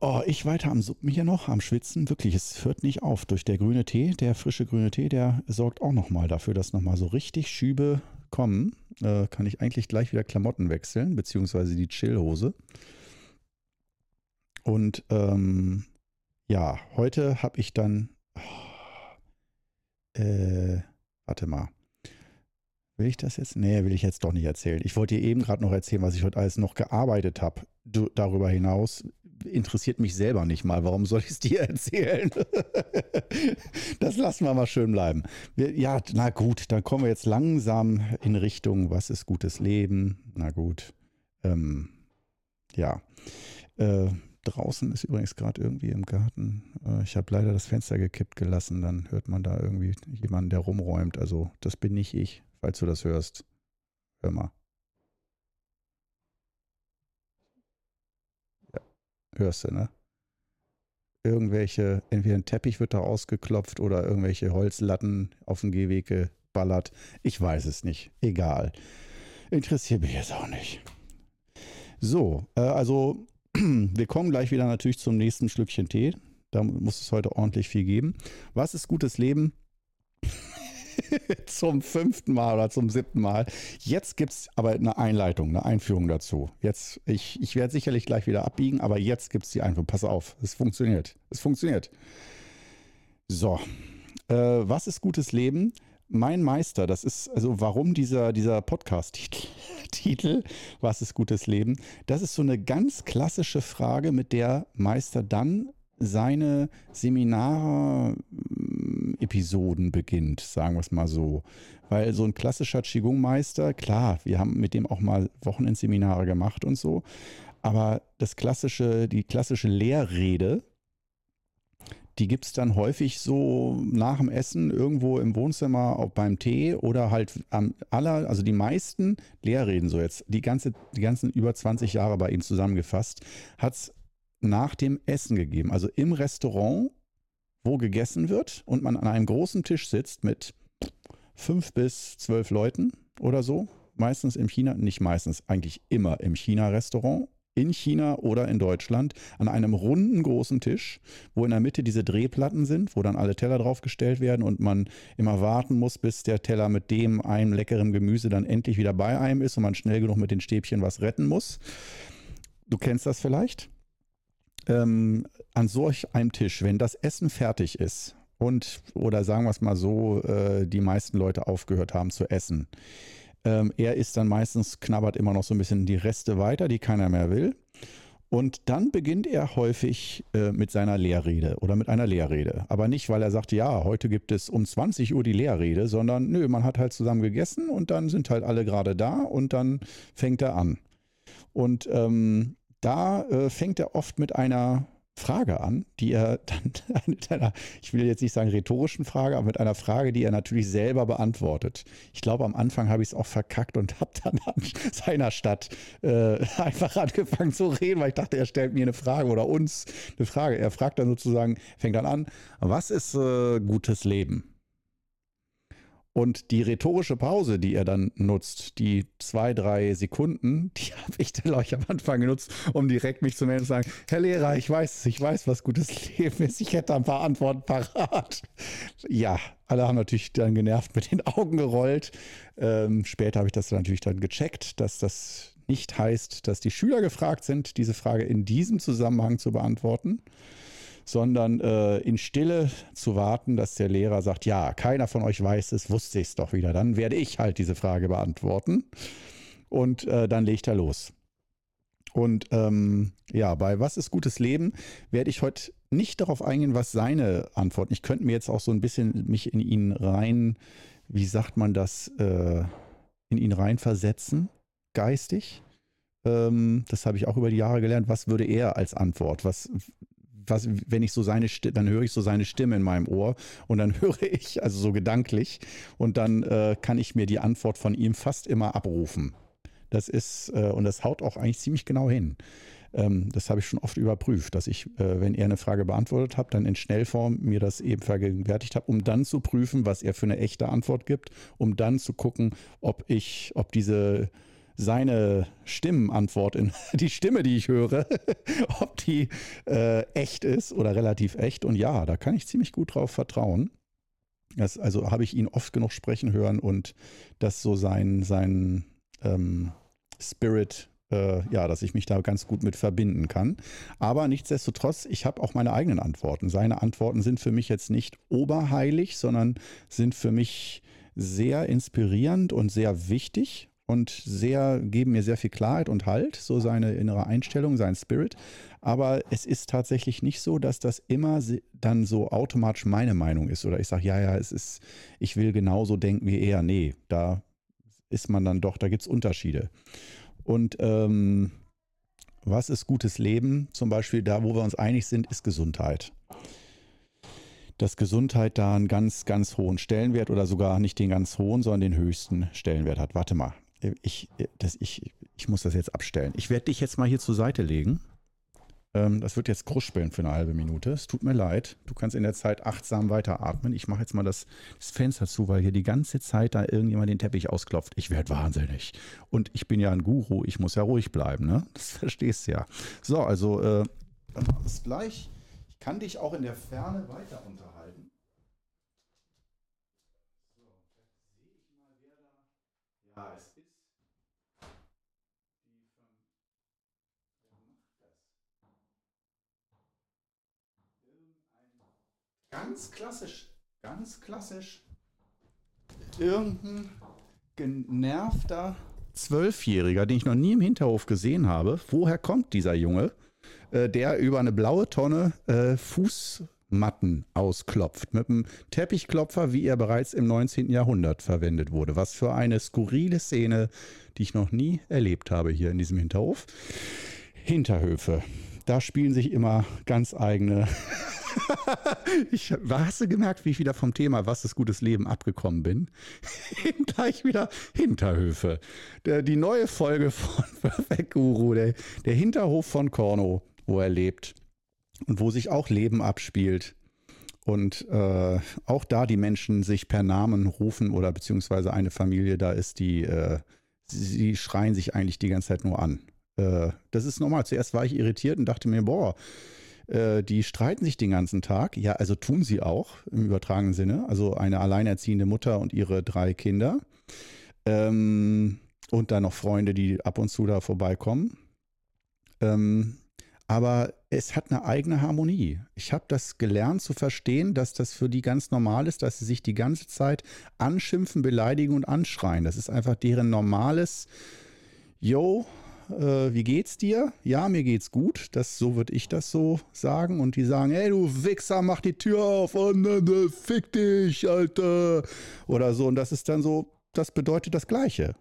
Oh, ich weiter am Suppen hier noch, am Schwitzen. Wirklich, es hört nicht auf. Durch der grüne Tee, der frische grüne Tee, der sorgt auch nochmal dafür, dass nochmal so richtig Schübe kommen, äh, kann ich eigentlich gleich wieder Klamotten wechseln, beziehungsweise die Chillhose. Und ähm, ja, heute habe ich dann, oh, äh, warte mal, Will ich das jetzt? Nee, will ich jetzt doch nicht erzählen. Ich wollte dir eben gerade noch erzählen, was ich heute alles noch gearbeitet habe. Darüber hinaus interessiert mich selber nicht mal. Warum soll ich es dir erzählen? das lassen wir mal schön bleiben. Wir, ja, na gut, dann kommen wir jetzt langsam in Richtung, was ist gutes Leben? Na gut. Ähm, ja. Äh, draußen ist übrigens gerade irgendwie im Garten. Äh, ich habe leider das Fenster gekippt gelassen. Dann hört man da irgendwie jemanden, der rumräumt. Also, das bin nicht ich falls du das hörst. Hör mal. Hörst du, ne? Irgendwelche, entweder ein Teppich wird da ausgeklopft oder irgendwelche Holzlatten auf den Gehweg geballert. Ich weiß es nicht. Egal. Interessiert mich jetzt auch nicht. So, äh, also wir kommen gleich wieder natürlich zum nächsten Schlückchen Tee. Da muss es heute ordentlich viel geben. Was ist gutes Leben? zum fünften Mal oder zum siebten Mal. Jetzt gibt es aber eine Einleitung, eine Einführung dazu. Jetzt, ich, ich werde sicherlich gleich wieder abbiegen, aber jetzt gibt es die Einführung. Pass auf, es funktioniert. Es funktioniert. So, äh, was ist gutes Leben? Mein Meister, das ist, also warum dieser, dieser Podcast-Titel, was ist gutes Leben? Das ist so eine ganz klassische Frage, mit der Meister dann seine Seminar-Episoden beginnt, sagen wir es mal so. Weil so ein klassischer Qigong-Meister, klar, wir haben mit dem auch mal Wochenendseminare gemacht und so, aber das klassische, die klassische Lehrrede, die gibt es dann häufig so nach dem Essen irgendwo im Wohnzimmer auch beim Tee oder halt am aller, also die meisten Lehrreden so jetzt, die ganze, die ganzen über 20 Jahre bei ihm zusammengefasst, hat es nach dem Essen gegeben. Also im Restaurant, wo gegessen wird und man an einem großen Tisch sitzt mit fünf bis zwölf Leuten oder so. Meistens im China, nicht meistens, eigentlich immer im China-Restaurant. In China oder in Deutschland an einem runden großen Tisch, wo in der Mitte diese Drehplatten sind, wo dann alle Teller draufgestellt werden und man immer warten muss, bis der Teller mit dem einem leckeren Gemüse dann endlich wieder bei einem ist und man schnell genug mit den Stäbchen was retten muss. Du kennst das vielleicht? Ähm, an solch einem Tisch, wenn das Essen fertig ist und, oder sagen wir es mal so, äh, die meisten Leute aufgehört haben zu essen, ähm, er isst dann meistens, knabbert immer noch so ein bisschen die Reste weiter, die keiner mehr will. Und dann beginnt er häufig äh, mit seiner Lehrrede oder mit einer Lehrrede. Aber nicht, weil er sagt, ja, heute gibt es um 20 Uhr die Lehrrede, sondern nö, man hat halt zusammen gegessen und dann sind halt alle gerade da und dann fängt er an. Und ähm, da äh, fängt er oft mit einer Frage an, die er dann mit einer, ich will jetzt nicht sagen rhetorischen Frage, aber mit einer Frage, die er natürlich selber beantwortet. Ich glaube, am Anfang habe ich es auch verkackt und habe dann an seiner Stadt äh, einfach angefangen zu reden, weil ich dachte, er stellt mir eine Frage oder uns eine Frage. Er fragt dann sozusagen, fängt dann an, was ist äh, gutes Leben? Und die rhetorische Pause, die er dann nutzt, die zwei, drei Sekunden, die habe ich dann gleich am Anfang genutzt, um direkt mich zu melden und zu sagen, Herr Lehrer, ich weiß, ich weiß, was gutes Leben ist. Ich hätte ein paar Antworten parat. Ja, alle haben natürlich dann genervt mit den Augen gerollt. Ähm, später habe ich das natürlich dann gecheckt, dass das nicht heißt, dass die Schüler gefragt sind, diese Frage in diesem Zusammenhang zu beantworten sondern äh, in Stille zu warten, dass der Lehrer sagt, ja, keiner von euch weiß es, wusste ich es doch wieder. Dann werde ich halt diese Frage beantworten und äh, dann legt er los. Und ähm, ja, bei Was ist gutes Leben werde ich heute nicht darauf eingehen, was seine Antworten. Ich könnte mir jetzt auch so ein bisschen mich in ihn rein, wie sagt man das, äh, in ihn reinversetzen, geistig. Ähm, das habe ich auch über die Jahre gelernt. Was würde er als Antwort? Was, was, wenn ich so seine Stimme, dann höre ich so seine Stimme in meinem Ohr und dann höre ich, also so gedanklich, und dann äh, kann ich mir die Antwort von ihm fast immer abrufen. Das ist, äh, und das haut auch eigentlich ziemlich genau hin. Ähm, das habe ich schon oft überprüft, dass ich, äh, wenn er eine Frage beantwortet hat, dann in Schnellform mir das eben vergegenwärtigt habe, um dann zu prüfen, was er für eine echte Antwort gibt, um dann zu gucken, ob ich, ob diese seine Stimmenantwort in die Stimme, die ich höre, ob die äh, echt ist oder relativ echt. Und ja, da kann ich ziemlich gut drauf vertrauen. Das, also habe ich ihn oft genug sprechen hören und dass so sein, sein ähm, Spirit, äh, ja, dass ich mich da ganz gut mit verbinden kann. Aber nichtsdestotrotz, ich habe auch meine eigenen Antworten. Seine Antworten sind für mich jetzt nicht oberheilig, sondern sind für mich sehr inspirierend und sehr wichtig und sehr, geben mir sehr viel Klarheit und Halt, so seine innere Einstellung, sein Spirit. Aber es ist tatsächlich nicht so, dass das immer dann so automatisch meine Meinung ist. Oder ich sage, ja, ja, es ist, ich will genauso denken wie er. Nee, da ist man dann doch, da gibt es Unterschiede. Und ähm, was ist gutes Leben? Zum Beispiel da, wo wir uns einig sind, ist Gesundheit. Dass Gesundheit da einen ganz, ganz hohen Stellenwert oder sogar nicht den ganz hohen, sondern den höchsten Stellenwert hat. Warte mal, ich, das, ich, ich muss das jetzt abstellen. Ich werde dich jetzt mal hier zur Seite legen. Ähm, das wird jetzt kruspeln für eine halbe Minute. Es tut mir leid. Du kannst in der Zeit achtsam weiteratmen. Ich mache jetzt mal das, das, Fenster zu, weil hier die ganze Zeit da irgendjemand den Teppich ausklopft. Ich werde wahnsinnig. Und ich bin ja ein Guru. Ich muss ja ruhig bleiben. Ne? Das verstehst du ja. So, also äh, dann wir es gleich. Ich kann dich auch in der Ferne weiter unterhalten. So. Ja, es Ganz klassisch, ganz klassisch. Irgendein genervter Zwölfjähriger, den ich noch nie im Hinterhof gesehen habe. Woher kommt dieser Junge, äh, der über eine blaue Tonne äh, Fußmatten ausklopft mit einem Teppichklopfer, wie er bereits im 19. Jahrhundert verwendet wurde? Was für eine skurrile Szene, die ich noch nie erlebt habe hier in diesem Hinterhof. Hinterhöfe. Da spielen sich immer ganz eigene ich, hast du gemerkt, wie ich wieder vom Thema Was ist gutes Leben abgekommen bin? Gleich wieder Hinterhöfe. Der, die neue Folge von Perfect Guru, der, der Hinterhof von Korno, wo er lebt und wo sich auch Leben abspielt. Und äh, auch da die Menschen sich per Namen rufen oder beziehungsweise eine Familie da ist, die äh, sie schreien sich eigentlich die ganze Zeit nur an. Äh, das ist normal. Zuerst war ich irritiert und dachte mir, boah, äh, die streiten sich den ganzen Tag. Ja, also tun sie auch im übertragenen Sinne. Also eine alleinerziehende Mutter und ihre drei Kinder. Ähm, und dann noch Freunde, die ab und zu da vorbeikommen. Ähm, aber es hat eine eigene Harmonie. Ich habe das gelernt zu verstehen, dass das für die ganz normal ist, dass sie sich die ganze Zeit anschimpfen, beleidigen und anschreien. Das ist einfach deren normales, yo, äh, wie geht's dir? Ja, mir geht's gut. Das, so würde ich das so sagen. Und die sagen, hey du Wichser, mach die Tür auf und äh, fick dich, Alter. Oder so. Und das ist dann so, das bedeutet das Gleiche.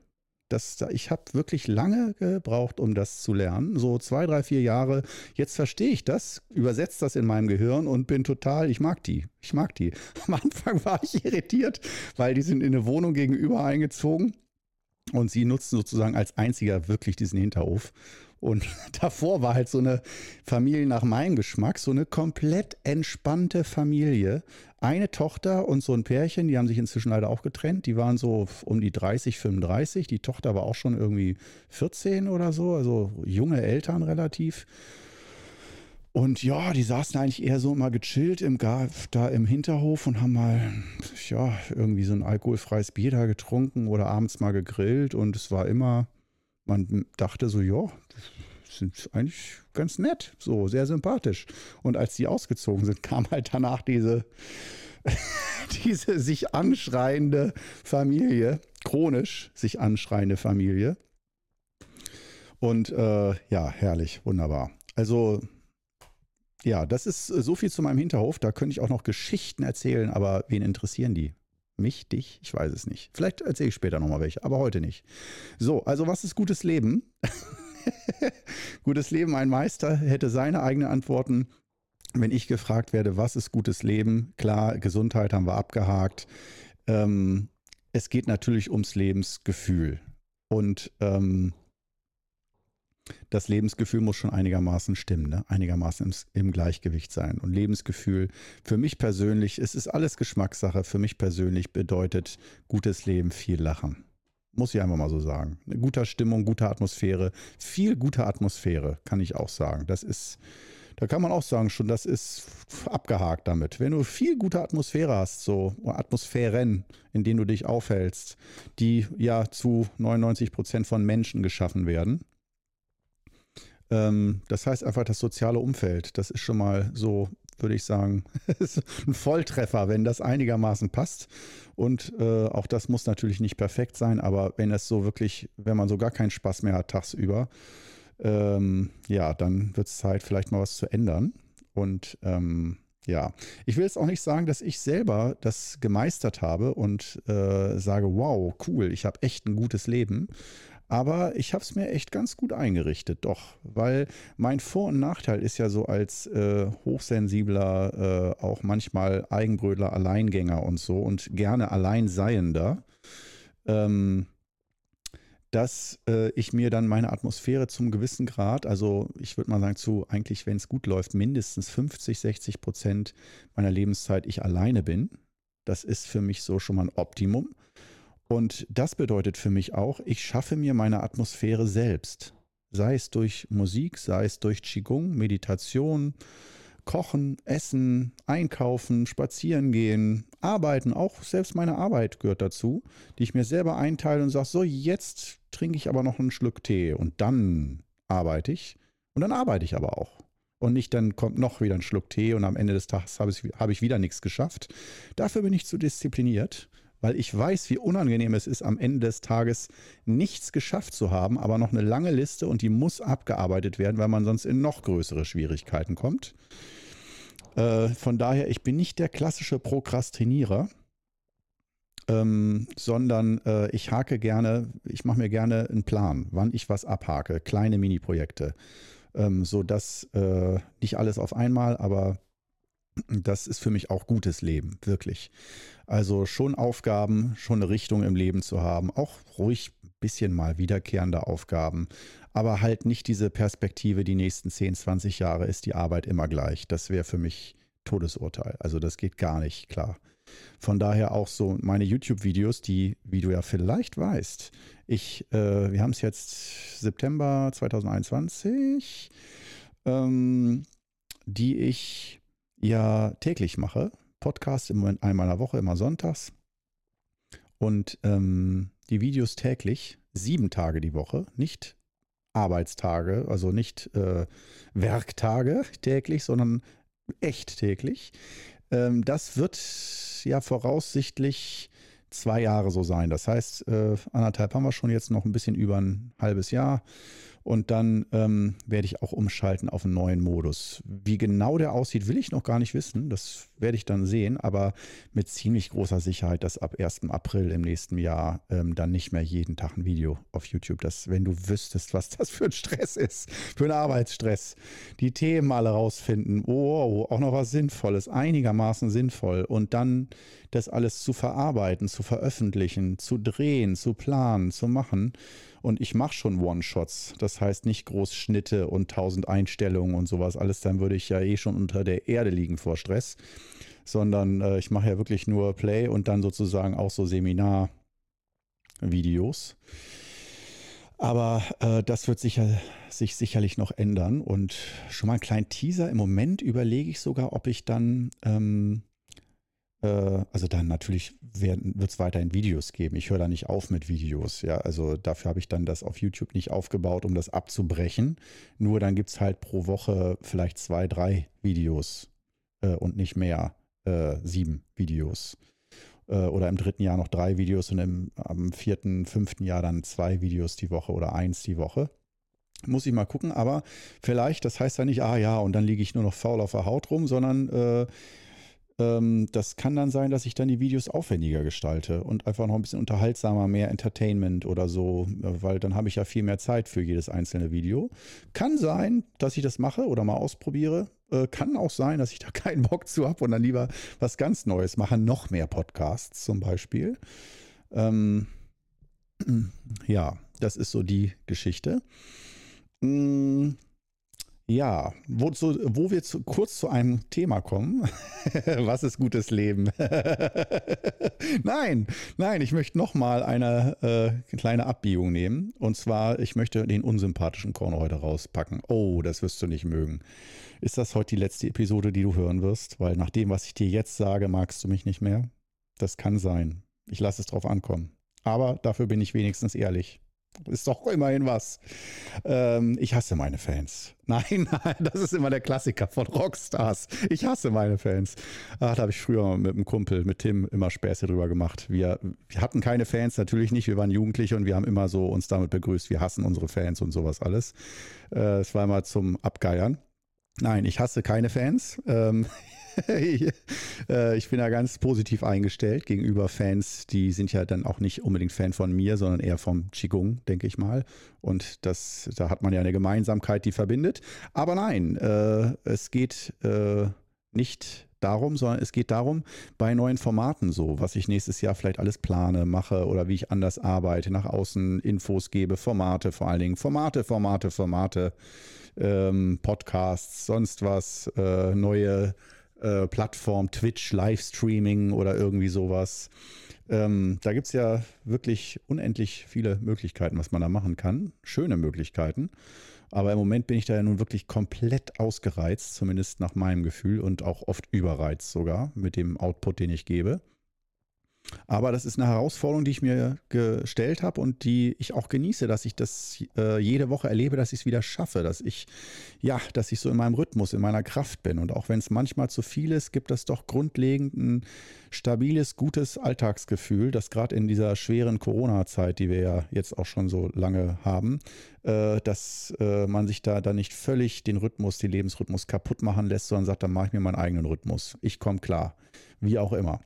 Das, ich habe wirklich lange gebraucht, um das zu lernen. So zwei, drei, vier Jahre. Jetzt verstehe ich das, übersetze das in meinem Gehirn und bin total, ich mag die. Ich mag die. Am Anfang war ich irritiert, weil die sind in eine Wohnung gegenüber eingezogen und sie nutzten sozusagen als einziger wirklich diesen Hinterhof. Und davor war halt so eine Familie nach meinem Geschmack, so eine komplett entspannte Familie. Eine Tochter und so ein Pärchen, die haben sich inzwischen leider auch getrennt. Die waren so um die 30, 35. Die Tochter war auch schon irgendwie 14 oder so, also junge Eltern relativ. Und ja, die saßen eigentlich eher so immer gechillt im da im Hinterhof und haben mal, ja, irgendwie so ein alkoholfreies Bier da getrunken oder abends mal gegrillt. Und es war immer, man dachte so, ja, sind eigentlich ganz nett, so sehr sympathisch. Und als die ausgezogen sind, kam halt danach diese, diese sich anschreiende Familie, chronisch sich anschreiende Familie. Und äh, ja, herrlich, wunderbar. Also ja, das ist äh, so viel zu meinem Hinterhof. Da könnte ich auch noch Geschichten erzählen, aber wen interessieren die? Mich, dich? Ich weiß es nicht. Vielleicht erzähle ich später nochmal welche, aber heute nicht. So, also was ist gutes Leben? gutes Leben, ein Meister hätte seine eigenen Antworten. Wenn ich gefragt werde, was ist gutes Leben? Klar, Gesundheit haben wir abgehakt. Ähm, es geht natürlich ums Lebensgefühl. Und ähm, das Lebensgefühl muss schon einigermaßen stimmen, ne? einigermaßen im, im, Gleichgewicht sein. Und Lebensgefühl, für mich persönlich, es ist alles Geschmackssache, für mich persönlich bedeutet gutes Leben viel Lachen. Muss ich einfach mal so sagen. Eine gute Stimmung, gute Atmosphäre, viel gute Atmosphäre, kann ich auch sagen. Das ist, da kann man auch sagen, schon, das ist abgehakt damit. Wenn du viel gute Atmosphäre hast, so Atmosphären, in denen du dich aufhältst, die ja zu 99 Prozent von Menschen geschaffen werden, das heißt einfach das soziale Umfeld. Das ist schon mal so, würde ich sagen, ein Volltreffer, wenn das einigermaßen passt. Und äh, auch das muss natürlich nicht perfekt sein, aber wenn es so wirklich, wenn man so gar keinen Spaß mehr hat tagsüber, ähm, ja, dann wird es Zeit, vielleicht mal was zu ändern. Und ähm, ja, ich will jetzt auch nicht sagen, dass ich selber das gemeistert habe und äh, sage, wow, cool, ich habe echt ein gutes Leben. Aber ich habe es mir echt ganz gut eingerichtet, doch, weil mein Vor- und Nachteil ist ja so als äh, hochsensibler, äh, auch manchmal Eigenbrödler, Alleingänger und so und gerne Alleinseiender, ähm, dass äh, ich mir dann meine Atmosphäre zum gewissen Grad, also ich würde mal sagen zu eigentlich, wenn es gut läuft, mindestens 50, 60 Prozent meiner Lebenszeit ich alleine bin. Das ist für mich so schon mal ein Optimum. Und das bedeutet für mich auch, ich schaffe mir meine Atmosphäre selbst. Sei es durch Musik, sei es durch Qigong, Meditation, Kochen, Essen, Einkaufen, Spazieren gehen, Arbeiten, auch selbst meine Arbeit gehört dazu, die ich mir selber einteile und sage, so jetzt trinke ich aber noch einen Schluck Tee und dann arbeite ich. Und dann arbeite ich aber auch. Und nicht dann kommt noch wieder ein Schluck Tee und am Ende des Tages habe ich, habe ich wieder nichts geschafft. Dafür bin ich zu diszipliniert weil ich weiß, wie unangenehm es ist, am Ende des Tages nichts geschafft zu haben, aber noch eine lange Liste und die muss abgearbeitet werden, weil man sonst in noch größere Schwierigkeiten kommt. Äh, von daher, ich bin nicht der klassische Prokrastinierer, ähm, sondern äh, ich hake gerne, ich mache mir gerne einen Plan, wann ich was abhake, kleine Mini-Projekte, ähm, sodass äh, nicht alles auf einmal, aber das ist für mich auch gutes Leben, wirklich. Also schon Aufgaben, schon eine Richtung im Leben zu haben, auch ruhig ein bisschen mal wiederkehrende Aufgaben, aber halt nicht diese Perspektive, die nächsten 10, 20 Jahre ist die Arbeit immer gleich. Das wäre für mich Todesurteil. Also das geht gar nicht, klar. Von daher auch so meine YouTube-Videos, die, wie du ja vielleicht weißt, ich, äh, wir haben es jetzt September 2021, ähm, die ich ja täglich mache. Podcast im Moment einmal in der Woche, immer sonntags. Und ähm, die Videos täglich, sieben Tage die Woche, nicht Arbeitstage, also nicht äh, Werktage täglich, sondern echt täglich. Ähm, das wird ja voraussichtlich zwei Jahre so sein. Das heißt, äh, anderthalb haben wir schon jetzt noch ein bisschen über ein halbes Jahr. Und dann ähm, werde ich auch umschalten auf einen neuen Modus. Wie genau der aussieht, will ich noch gar nicht wissen. Das werde ich dann sehen, aber mit ziemlich großer Sicherheit, dass ab 1. April im nächsten Jahr ähm, dann nicht mehr jeden Tag ein Video auf YouTube. Das, wenn du wüsstest, was das für ein Stress ist, für einen Arbeitsstress. Die Themen alle rausfinden. Oh, auch noch was Sinnvolles, einigermaßen sinnvoll. Und dann das alles zu verarbeiten, zu veröffentlichen, zu drehen, zu planen, zu machen. Und ich mache schon One-Shots. Das heißt nicht groß Schnitte und tausend Einstellungen und sowas alles. Dann würde ich ja eh schon unter der Erde liegen vor Stress. Sondern äh, ich mache ja wirklich nur Play und dann sozusagen auch so Seminar-Videos. Aber äh, das wird sicher, sich sicherlich noch ändern. Und schon mal einen kleinen Teaser. Im Moment überlege ich sogar, ob ich dann ähm, äh, also dann natürlich wird es weiterhin Videos geben. Ich höre da nicht auf mit Videos. Ja, also dafür habe ich dann das auf YouTube nicht aufgebaut, um das abzubrechen. Nur dann gibt es halt pro Woche vielleicht zwei, drei Videos äh, und nicht mehr äh, sieben Videos. Äh, oder im dritten Jahr noch drei Videos und im am vierten, fünften Jahr dann zwei Videos die Woche oder eins die Woche. Muss ich mal gucken, aber vielleicht, das heißt ja nicht, ah ja, und dann liege ich nur noch faul auf der Haut rum, sondern äh, das kann dann sein, dass ich dann die Videos aufwendiger gestalte und einfach noch ein bisschen unterhaltsamer, mehr Entertainment oder so, äh, weil dann habe ich ja viel mehr Zeit für jedes einzelne Video. Kann sein, dass ich das mache oder mal ausprobiere. Äh, kann auch sein, dass ich da keinen Bock zu habe und dann lieber was ganz Neues mache, noch mehr Podcasts zum Beispiel. Ähm, ja, das ist so die Geschichte. Mhm. Ja, wo, zu, wo wir zu, kurz zu einem Thema kommen. Was ist gutes Leben? nein, nein, ich möchte nochmal eine äh, kleine Abbiegung nehmen. Und zwar, ich möchte den unsympathischen Korn heute rauspacken. Oh, das wirst du nicht mögen. Ist das heute die letzte Episode, die du hören wirst? Weil nach dem, was ich dir jetzt sage, magst du mich nicht mehr? Das kann sein. Ich lasse es drauf ankommen. Aber dafür bin ich wenigstens ehrlich. Ist doch immerhin was. Ähm, ich hasse meine Fans. Nein, nein, das ist immer der Klassiker von Rockstars. Ich hasse meine Fans. Ach, da habe ich früher mit einem Kumpel, mit Tim, immer Späße drüber gemacht. Wir, wir, hatten keine Fans, natürlich nicht. Wir waren Jugendliche und wir haben immer so uns damit begrüßt, wir hassen unsere Fans und sowas alles. Äh, es war immer zum Abgeiern. Nein, ich hasse keine Fans. Ähm, Äh, ich bin da ganz positiv eingestellt gegenüber Fans, die sind ja dann auch nicht unbedingt Fan von mir, sondern eher vom Qigong, denke ich mal. Und das, da hat man ja eine Gemeinsamkeit, die verbindet. Aber nein, äh, es geht äh, nicht darum, sondern es geht darum, bei neuen Formaten so, was ich nächstes Jahr vielleicht alles plane, mache oder wie ich anders arbeite, nach außen Infos gebe, Formate vor allen Dingen, Formate, Formate, Formate, ähm, Podcasts, sonst was, äh, neue äh, Plattform, Twitch, Livestreaming oder irgendwie sowas. Ähm, da gibt es ja wirklich unendlich viele Möglichkeiten, was man da machen kann. Schöne Möglichkeiten. Aber im Moment bin ich da ja nun wirklich komplett ausgereizt, zumindest nach meinem Gefühl und auch oft überreizt sogar mit dem Output, den ich gebe. Aber das ist eine Herausforderung, die ich mir gestellt habe und die ich auch genieße, dass ich das äh, jede Woche erlebe, dass ich es wieder schaffe, dass ich, ja, dass ich so in meinem Rhythmus, in meiner Kraft bin. Und auch wenn es manchmal zu viel ist, gibt es doch grundlegend ein stabiles, gutes Alltagsgefühl, das gerade in dieser schweren Corona-Zeit, die wir ja jetzt auch schon so lange haben, äh, dass äh, man sich da dann nicht völlig den Rhythmus, den Lebensrhythmus kaputt machen lässt, sondern sagt, dann mache ich mir meinen eigenen Rhythmus. Ich komme klar. Wie auch immer.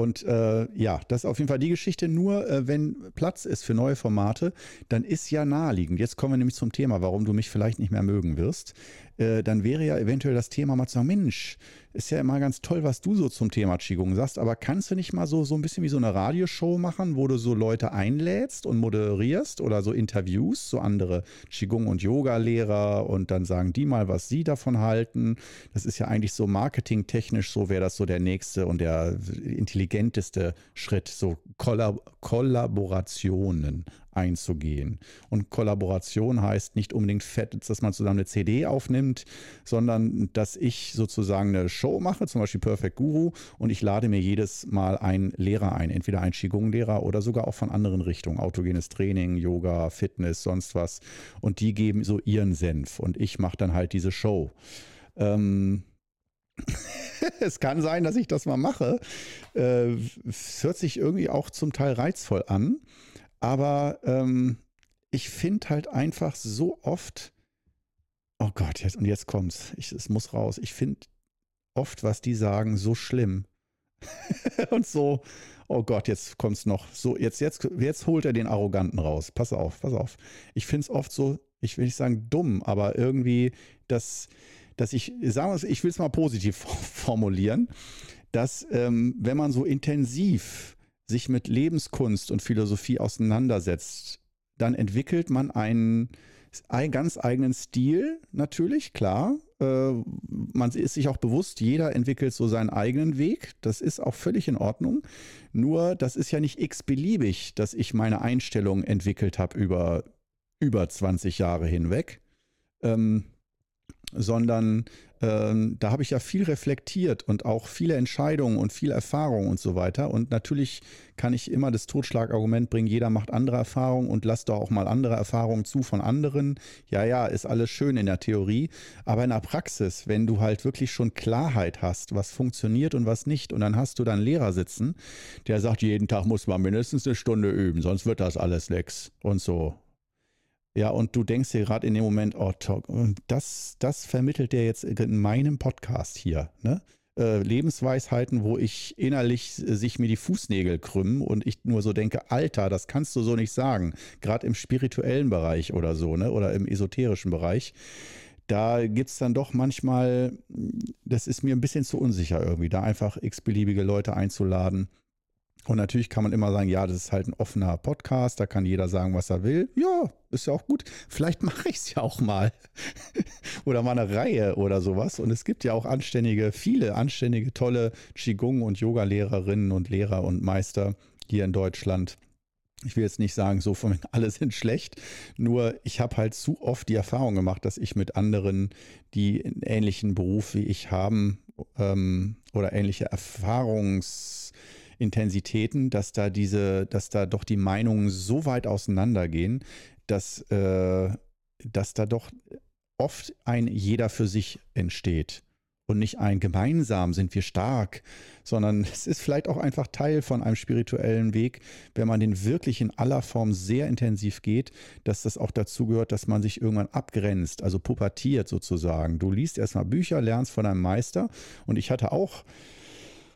Und äh, ja, das ist auf jeden Fall die Geschichte. Nur äh, wenn Platz ist für neue Formate, dann ist ja naheliegend. Jetzt kommen wir nämlich zum Thema, warum du mich vielleicht nicht mehr mögen wirst. Äh, dann wäre ja eventuell das Thema mal zu sagen, Mensch, ist ja immer ganz toll, was du so zum Thema Qigong sagst, aber kannst du nicht mal so, so ein bisschen wie so eine Radioshow machen, wo du so Leute einlädst und moderierst oder so Interviews, so andere Qigong- und Yoga-Lehrer und dann sagen die mal, was sie davon halten. Das ist ja eigentlich so marketingtechnisch, so wäre das so der nächste und der intelligenteste Schritt, so Kollab Kollaborationen einzugehen. Und Kollaboration heißt nicht unbedingt fett, dass man zusammen eine CD aufnimmt, sondern dass ich sozusagen eine Show mache, zum Beispiel Perfect Guru, und ich lade mir jedes Mal einen Lehrer ein, entweder einen Qigong-Lehrer oder sogar auch von anderen Richtungen, autogenes Training, Yoga, Fitness, sonst was. Und die geben so ihren Senf und ich mache dann halt diese Show. Ähm, es kann sein, dass ich das mal mache. Äh, es hört sich irgendwie auch zum Teil reizvoll an. Aber ähm, ich finde halt einfach so oft, oh Gott, jetzt, und jetzt kommt's, ich, es muss raus. Ich finde oft, was die sagen, so schlimm. und so, oh Gott, jetzt kommt's noch. So, jetzt, jetzt, jetzt holt er den Arroganten raus. Pass auf, pass auf. Ich finde es oft so, ich will nicht sagen dumm, aber irgendwie, dass, dass ich, sagen wir ich will es mal positiv formulieren, dass ähm, wenn man so intensiv sich mit Lebenskunst und Philosophie auseinandersetzt, dann entwickelt man einen, einen ganz eigenen Stil, natürlich, klar. Äh, man ist sich auch bewusst, jeder entwickelt so seinen eigenen Weg. Das ist auch völlig in Ordnung. Nur, das ist ja nicht x-beliebig, dass ich meine Einstellung entwickelt habe über über 20 Jahre hinweg. Ähm, sondern ähm, da habe ich ja viel reflektiert und auch viele Entscheidungen und viel Erfahrung und so weiter. Und natürlich kann ich immer das Totschlagargument bringen, jeder macht andere Erfahrungen und lass doch auch mal andere Erfahrungen zu von anderen. Ja, ja, ist alles schön in der Theorie, aber in der Praxis, wenn du halt wirklich schon Klarheit hast, was funktioniert und was nicht, und dann hast du dann Lehrer sitzen, der sagt, jeden Tag muss man mindestens eine Stunde üben, sonst wird das alles nix und so. Ja, und du denkst dir gerade in dem Moment, oh, das, das vermittelt der jetzt in meinem Podcast hier, ne? Äh, Lebensweisheiten, wo ich innerlich sich mir die Fußnägel krümmen und ich nur so denke, Alter, das kannst du so nicht sagen. Gerade im spirituellen Bereich oder so, ne? Oder im esoterischen Bereich. Da gibt es dann doch manchmal, das ist mir ein bisschen zu unsicher irgendwie, da einfach x-beliebige Leute einzuladen und natürlich kann man immer sagen, ja, das ist halt ein offener Podcast, da kann jeder sagen, was er will. Ja, ist ja auch gut. Vielleicht mache ich es ja auch mal. oder mal eine Reihe oder sowas. Und es gibt ja auch anständige, viele anständige, tolle Qigong- und Yoga-Lehrerinnen und Lehrer und Meister hier in Deutschland. Ich will jetzt nicht sagen, so von alle sind schlecht, nur ich habe halt zu oft die Erfahrung gemacht, dass ich mit anderen, die einen ähnlichen Beruf wie ich haben ähm, oder ähnliche Erfahrungs- Intensitäten, dass da diese, dass da doch die Meinungen so weit auseinandergehen, dass, äh, dass da doch oft ein jeder für sich entsteht und nicht ein gemeinsam sind wir stark, sondern es ist vielleicht auch einfach Teil von einem spirituellen Weg, wenn man den wirklich in aller Form sehr intensiv geht, dass das auch dazu gehört, dass man sich irgendwann abgrenzt, also pubertiert sozusagen. Du liest erstmal Bücher, lernst von einem Meister und ich hatte auch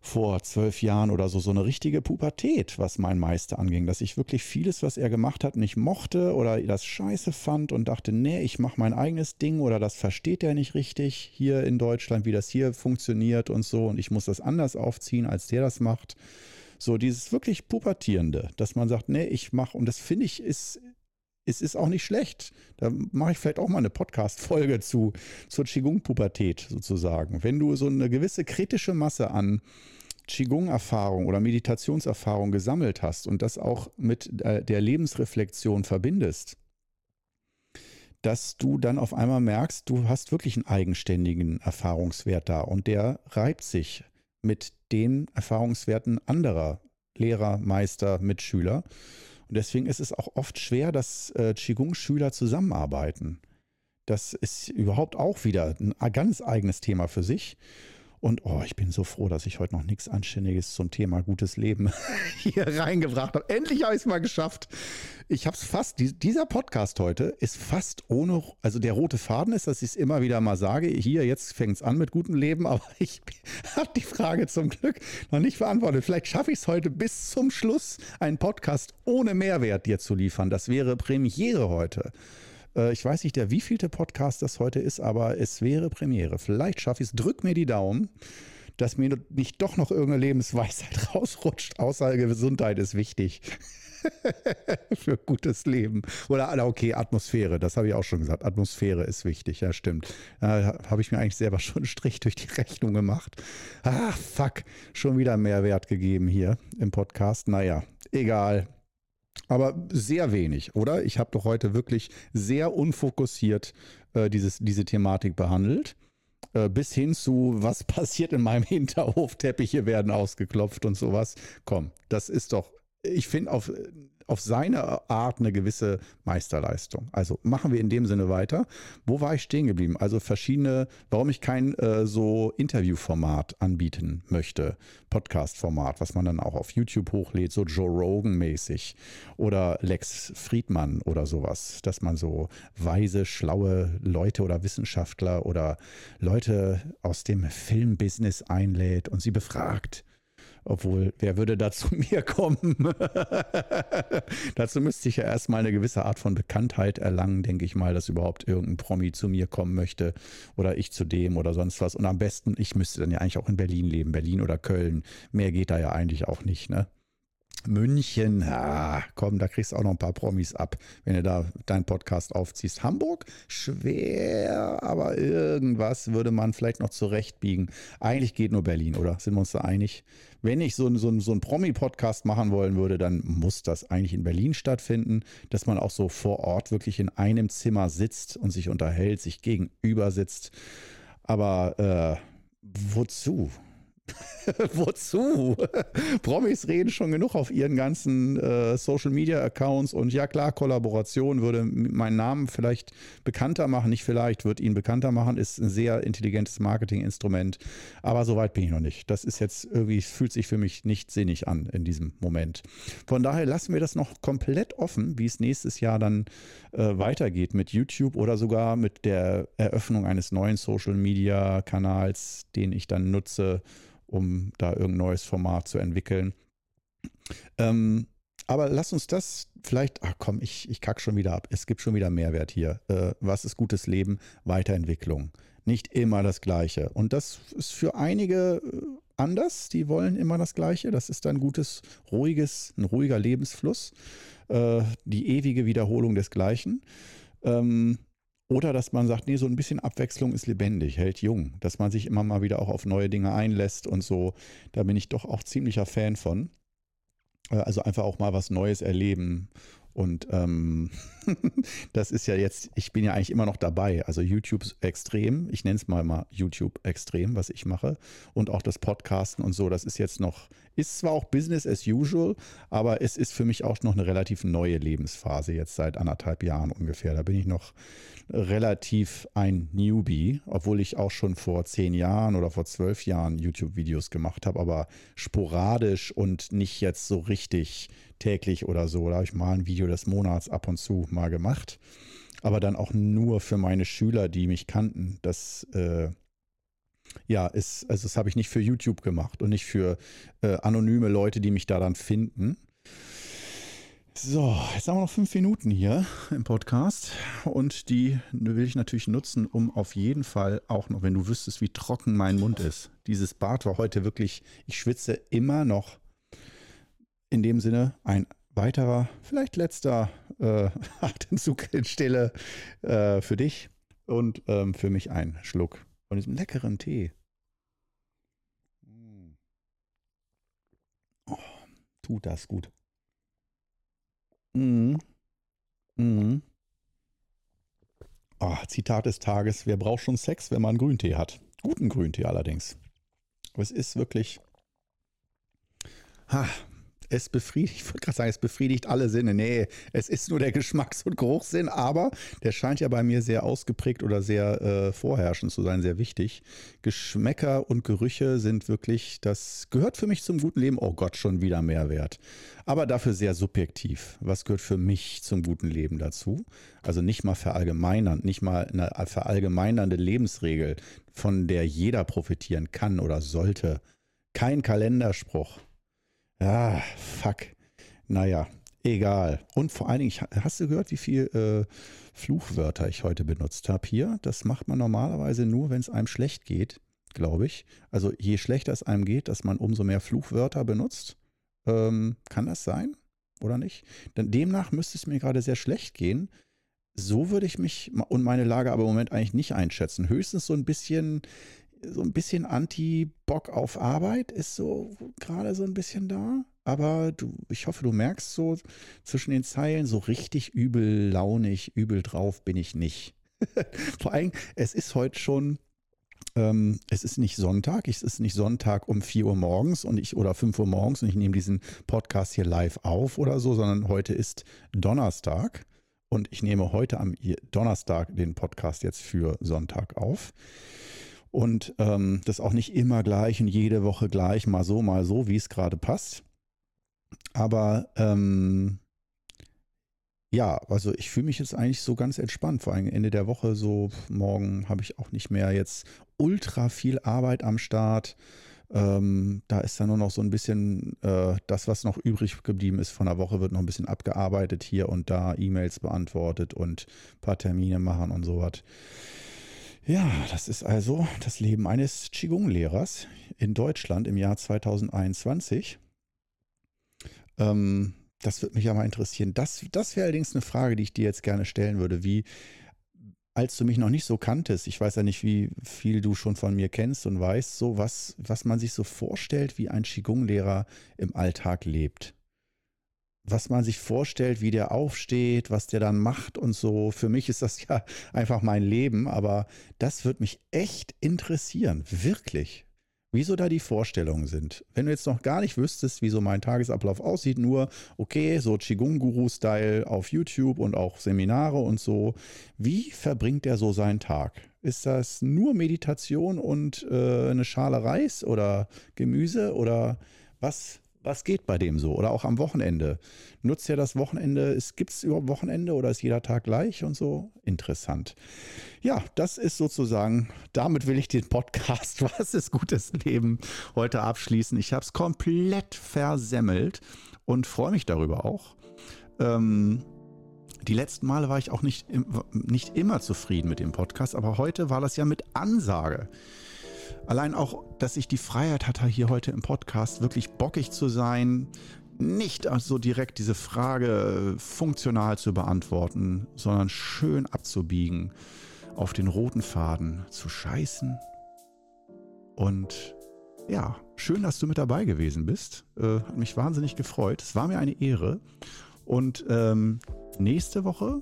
vor zwölf Jahren oder so so eine richtige Pubertät, was mein Meister anging, dass ich wirklich vieles, was er gemacht hat, nicht mochte oder das scheiße fand und dachte, nee, ich mache mein eigenes Ding oder das versteht er nicht richtig hier in Deutschland, wie das hier funktioniert und so und ich muss das anders aufziehen, als der das macht. So dieses wirklich pubertierende, dass man sagt, nee, ich mache und das finde ich ist es ist auch nicht schlecht. Da mache ich vielleicht auch mal eine Podcast-Folge zu, zur Qigong-Pubertät sozusagen. Wenn du so eine gewisse kritische Masse an Qigong-Erfahrung oder Meditationserfahrung gesammelt hast und das auch mit äh, der Lebensreflexion verbindest, dass du dann auf einmal merkst, du hast wirklich einen eigenständigen Erfahrungswert da und der reibt sich mit den Erfahrungswerten anderer Lehrer, Meister, Mitschüler. Und deswegen ist es auch oft schwer, dass äh, Qigong-Schüler zusammenarbeiten. Das ist überhaupt auch wieder ein ganz eigenes Thema für sich. Und oh, ich bin so froh, dass ich heute noch nichts Anständiges zum Thema gutes Leben hier reingebracht habe. Endlich habe ich es mal geschafft. Ich habe es fast, dieser Podcast heute ist fast ohne, also der rote Faden ist, dass ich es immer wieder mal sage, hier, jetzt fängt es an mit gutem Leben, aber ich habe die Frage zum Glück noch nicht beantwortet. Vielleicht schaffe ich es heute bis zum Schluss, einen Podcast ohne Mehrwert dir zu liefern. Das wäre Premiere heute. Äh, ich weiß nicht, der wievielte Podcast das heute ist, aber es wäre Premiere. Vielleicht schaffe ich es. Drück mir die Daumen, dass mir nicht doch noch irgendeine Lebensweisheit rausrutscht. Außer Gesundheit ist wichtig. für gutes Leben. Oder okay, Atmosphäre, das habe ich auch schon gesagt. Atmosphäre ist wichtig, ja, stimmt. Da habe ich mir eigentlich selber schon einen Strich durch die Rechnung gemacht. Ah, fuck, schon wieder Mehrwert gegeben hier im Podcast. Naja, egal. Aber sehr wenig, oder? Ich habe doch heute wirklich sehr unfokussiert äh, dieses, diese Thematik behandelt. Äh, bis hin zu, was passiert in meinem Hinterhof, Teppiche werden ausgeklopft und sowas. Komm, das ist doch, ich finde, auf auf seine Art eine gewisse Meisterleistung. Also machen wir in dem Sinne weiter. Wo war ich stehen geblieben? Also verschiedene, warum ich kein äh, so Interviewformat anbieten möchte, Podcast-Format, was man dann auch auf YouTube hochlädt, so Joe Rogan-mäßig oder Lex Friedmann oder sowas, dass man so weise, schlaue Leute oder Wissenschaftler oder Leute aus dem Filmbusiness einlädt und sie befragt obwohl, wer würde da zu mir kommen? Dazu müsste ich ja erstmal eine gewisse Art von Bekanntheit erlangen, denke ich mal, dass überhaupt irgendein Promi zu mir kommen möchte oder ich zu dem oder sonst was. Und am besten, ich müsste dann ja eigentlich auch in Berlin leben, Berlin oder Köln. Mehr geht da ja eigentlich auch nicht, ne? München, ah, komm, da kriegst du auch noch ein paar Promis ab, wenn du da deinen Podcast aufziehst. Hamburg, schwer, aber irgendwas würde man vielleicht noch zurechtbiegen. Eigentlich geht nur Berlin, oder? Sind wir uns da einig? Wenn ich so, so, so einen Promi-Podcast machen wollen würde, dann muss das eigentlich in Berlin stattfinden, dass man auch so vor Ort wirklich in einem Zimmer sitzt und sich unterhält, sich gegenüber sitzt. Aber äh, wozu? Wozu? Promis reden schon genug auf ihren ganzen äh, Social Media Accounts und ja klar, Kollaboration würde meinen Namen vielleicht bekannter machen, nicht vielleicht, wird ihn bekannter machen, ist ein sehr intelligentes Marketinginstrument, aber so weit bin ich noch nicht. Das ist jetzt irgendwie, fühlt sich für mich nicht sinnig an in diesem Moment. Von daher lassen wir das noch komplett offen, wie es nächstes Jahr dann äh, weitergeht mit YouTube oder sogar mit der Eröffnung eines neuen Social Media Kanals, den ich dann nutze um da irgendein neues Format zu entwickeln. Ähm, aber lass uns das vielleicht, ach komm, ich, ich kack schon wieder ab. Es gibt schon wieder Mehrwert hier. Äh, was ist gutes Leben? Weiterentwicklung. Nicht immer das Gleiche. Und das ist für einige äh, anders. Die wollen immer das Gleiche. Das ist ein gutes, ruhiges, ein ruhiger Lebensfluss. Äh, die ewige Wiederholung des Gleichen. Ähm, oder dass man sagt, nee, so ein bisschen Abwechslung ist lebendig, hält jung, dass man sich immer mal wieder auch auf neue Dinge einlässt und so. Da bin ich doch auch ziemlicher Fan von. Äh, also einfach auch mal was Neues erleben Und ähm, das ist ja jetzt, ich bin ja eigentlich immer noch dabei. Also YouTube extrem, ich nenne es mal mal YouTube extrem, was ich mache. Und auch das Podcasten und so, das ist jetzt noch, ist zwar auch Business as usual, aber es ist für mich auch noch eine relativ neue Lebensphase, jetzt seit anderthalb Jahren ungefähr. Da bin ich noch relativ ein Newbie, obwohl ich auch schon vor zehn Jahren oder vor zwölf Jahren YouTube-Videos gemacht habe, aber sporadisch und nicht jetzt so richtig täglich oder so. Da habe ich mal ein Video des Monats ab und zu mal gemacht. Aber dann auch nur für meine Schüler, die mich kannten. Das äh, ja, ist, also das habe ich nicht für YouTube gemacht und nicht für äh, anonyme Leute, die mich da dann finden. So, jetzt haben wir noch fünf Minuten hier im Podcast und die will ich natürlich nutzen, um auf jeden Fall auch noch, wenn du wüsstest, wie trocken mein Mund ist. Dieses Bad war heute wirklich, ich schwitze immer noch in dem Sinne ein weiterer, vielleicht letzter äh, Atemzug in Stille äh, für dich und ähm, für mich ein Schluck von diesem leckeren Tee. Oh, tut das gut. Mhm. Mhm. Oh, Zitat des Tages: Wer braucht schon Sex, wenn man Grüntee hat? Guten Grüntee allerdings. Aber es ist wirklich. Ha, es befriedigt, ich wollte gerade sagen, es befriedigt alle Sinne. Nee, es ist nur der Geschmacks- und Geruchssinn, aber der scheint ja bei mir sehr ausgeprägt oder sehr äh, vorherrschend zu sein, sehr wichtig. Geschmäcker und Gerüche sind wirklich, das gehört für mich zum guten Leben. Oh Gott, schon wieder Mehrwert. Aber dafür sehr subjektiv. Was gehört für mich zum guten Leben dazu? Also nicht mal verallgemeinern, nicht mal eine verallgemeinernde Lebensregel, von der jeder profitieren kann oder sollte. Kein Kalenderspruch Ah, fuck. Naja, egal. Und vor allen Dingen, hast du gehört, wie viel äh, Fluchwörter ich heute benutzt habe hier? Das macht man normalerweise nur, wenn es einem schlecht geht, glaube ich. Also je schlechter es einem geht, dass man umso mehr Fluchwörter benutzt. Ähm, kann das sein? Oder nicht? Denn demnach müsste es mir gerade sehr schlecht gehen. So würde ich mich und meine Lage aber im Moment eigentlich nicht einschätzen. Höchstens so ein bisschen so ein bisschen Anti-Bock auf Arbeit ist so gerade so ein bisschen da. Aber du, ich hoffe, du merkst so zwischen den Zeilen, so richtig übel launig, übel drauf bin ich nicht. Vor allem, es ist heute schon, ähm, es ist nicht Sonntag, es ist nicht Sonntag um 4 Uhr morgens und ich oder 5 Uhr morgens und ich nehme diesen Podcast hier live auf oder so, sondern heute ist Donnerstag und ich nehme heute am Donnerstag den Podcast jetzt für Sonntag auf. Und ähm, das auch nicht immer gleich und jede Woche gleich, mal so, mal so, wie es gerade passt. Aber ähm, ja, also ich fühle mich jetzt eigentlich so ganz entspannt. Vor allem Ende der Woche, so morgen habe ich auch nicht mehr jetzt ultra viel Arbeit am Start. Ähm, da ist dann nur noch so ein bisschen äh, das, was noch übrig geblieben ist von der Woche, wird noch ein bisschen abgearbeitet hier und da, E-Mails beantwortet und ein paar Termine machen und so was. Ja, das ist also das Leben eines Qigong-Lehrers in Deutschland im Jahr 2021. Ähm, das würde mich ja mal interessieren. Das, das wäre allerdings eine Frage, die ich dir jetzt gerne stellen würde. Wie, als du mich noch nicht so kanntest, ich weiß ja nicht, wie viel du schon von mir kennst und weißt, so was, was man sich so vorstellt, wie ein Qigong-Lehrer im Alltag lebt was man sich vorstellt, wie der aufsteht, was der dann macht und so. Für mich ist das ja einfach mein Leben, aber das wird mich echt interessieren, wirklich. Wieso da die Vorstellungen sind. Wenn du jetzt noch gar nicht wüsstest, wie so mein Tagesablauf aussieht, nur, okay, so Qigong-Guru-Style auf YouTube und auch Seminare und so. Wie verbringt der so seinen Tag? Ist das nur Meditation und äh, eine Schale Reis oder Gemüse oder was was geht bei dem so? Oder auch am Wochenende. Nutzt er das Wochenende? Gibt es überhaupt Wochenende oder ist jeder Tag gleich und so? Interessant. Ja, das ist sozusagen, damit will ich den Podcast Was ist gutes Leben heute abschließen. Ich habe es komplett versemmelt und freue mich darüber auch. Ähm, die letzten Male war ich auch nicht, nicht immer zufrieden mit dem Podcast, aber heute war das ja mit Ansage. Allein auch, dass ich die Freiheit hatte, hier heute im Podcast wirklich bockig zu sein, nicht so direkt diese Frage funktional zu beantworten, sondern schön abzubiegen, auf den roten Faden zu scheißen. Und ja, schön, dass du mit dabei gewesen bist. Äh, hat mich wahnsinnig gefreut. Es war mir eine Ehre. Und ähm, nächste Woche,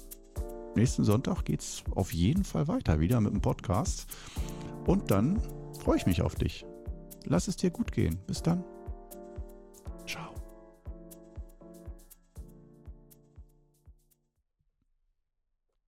nächsten Sonntag, geht es auf jeden Fall weiter wieder mit dem Podcast. Und dann freue ich mich auf dich. Lass es dir gut gehen. Bis dann.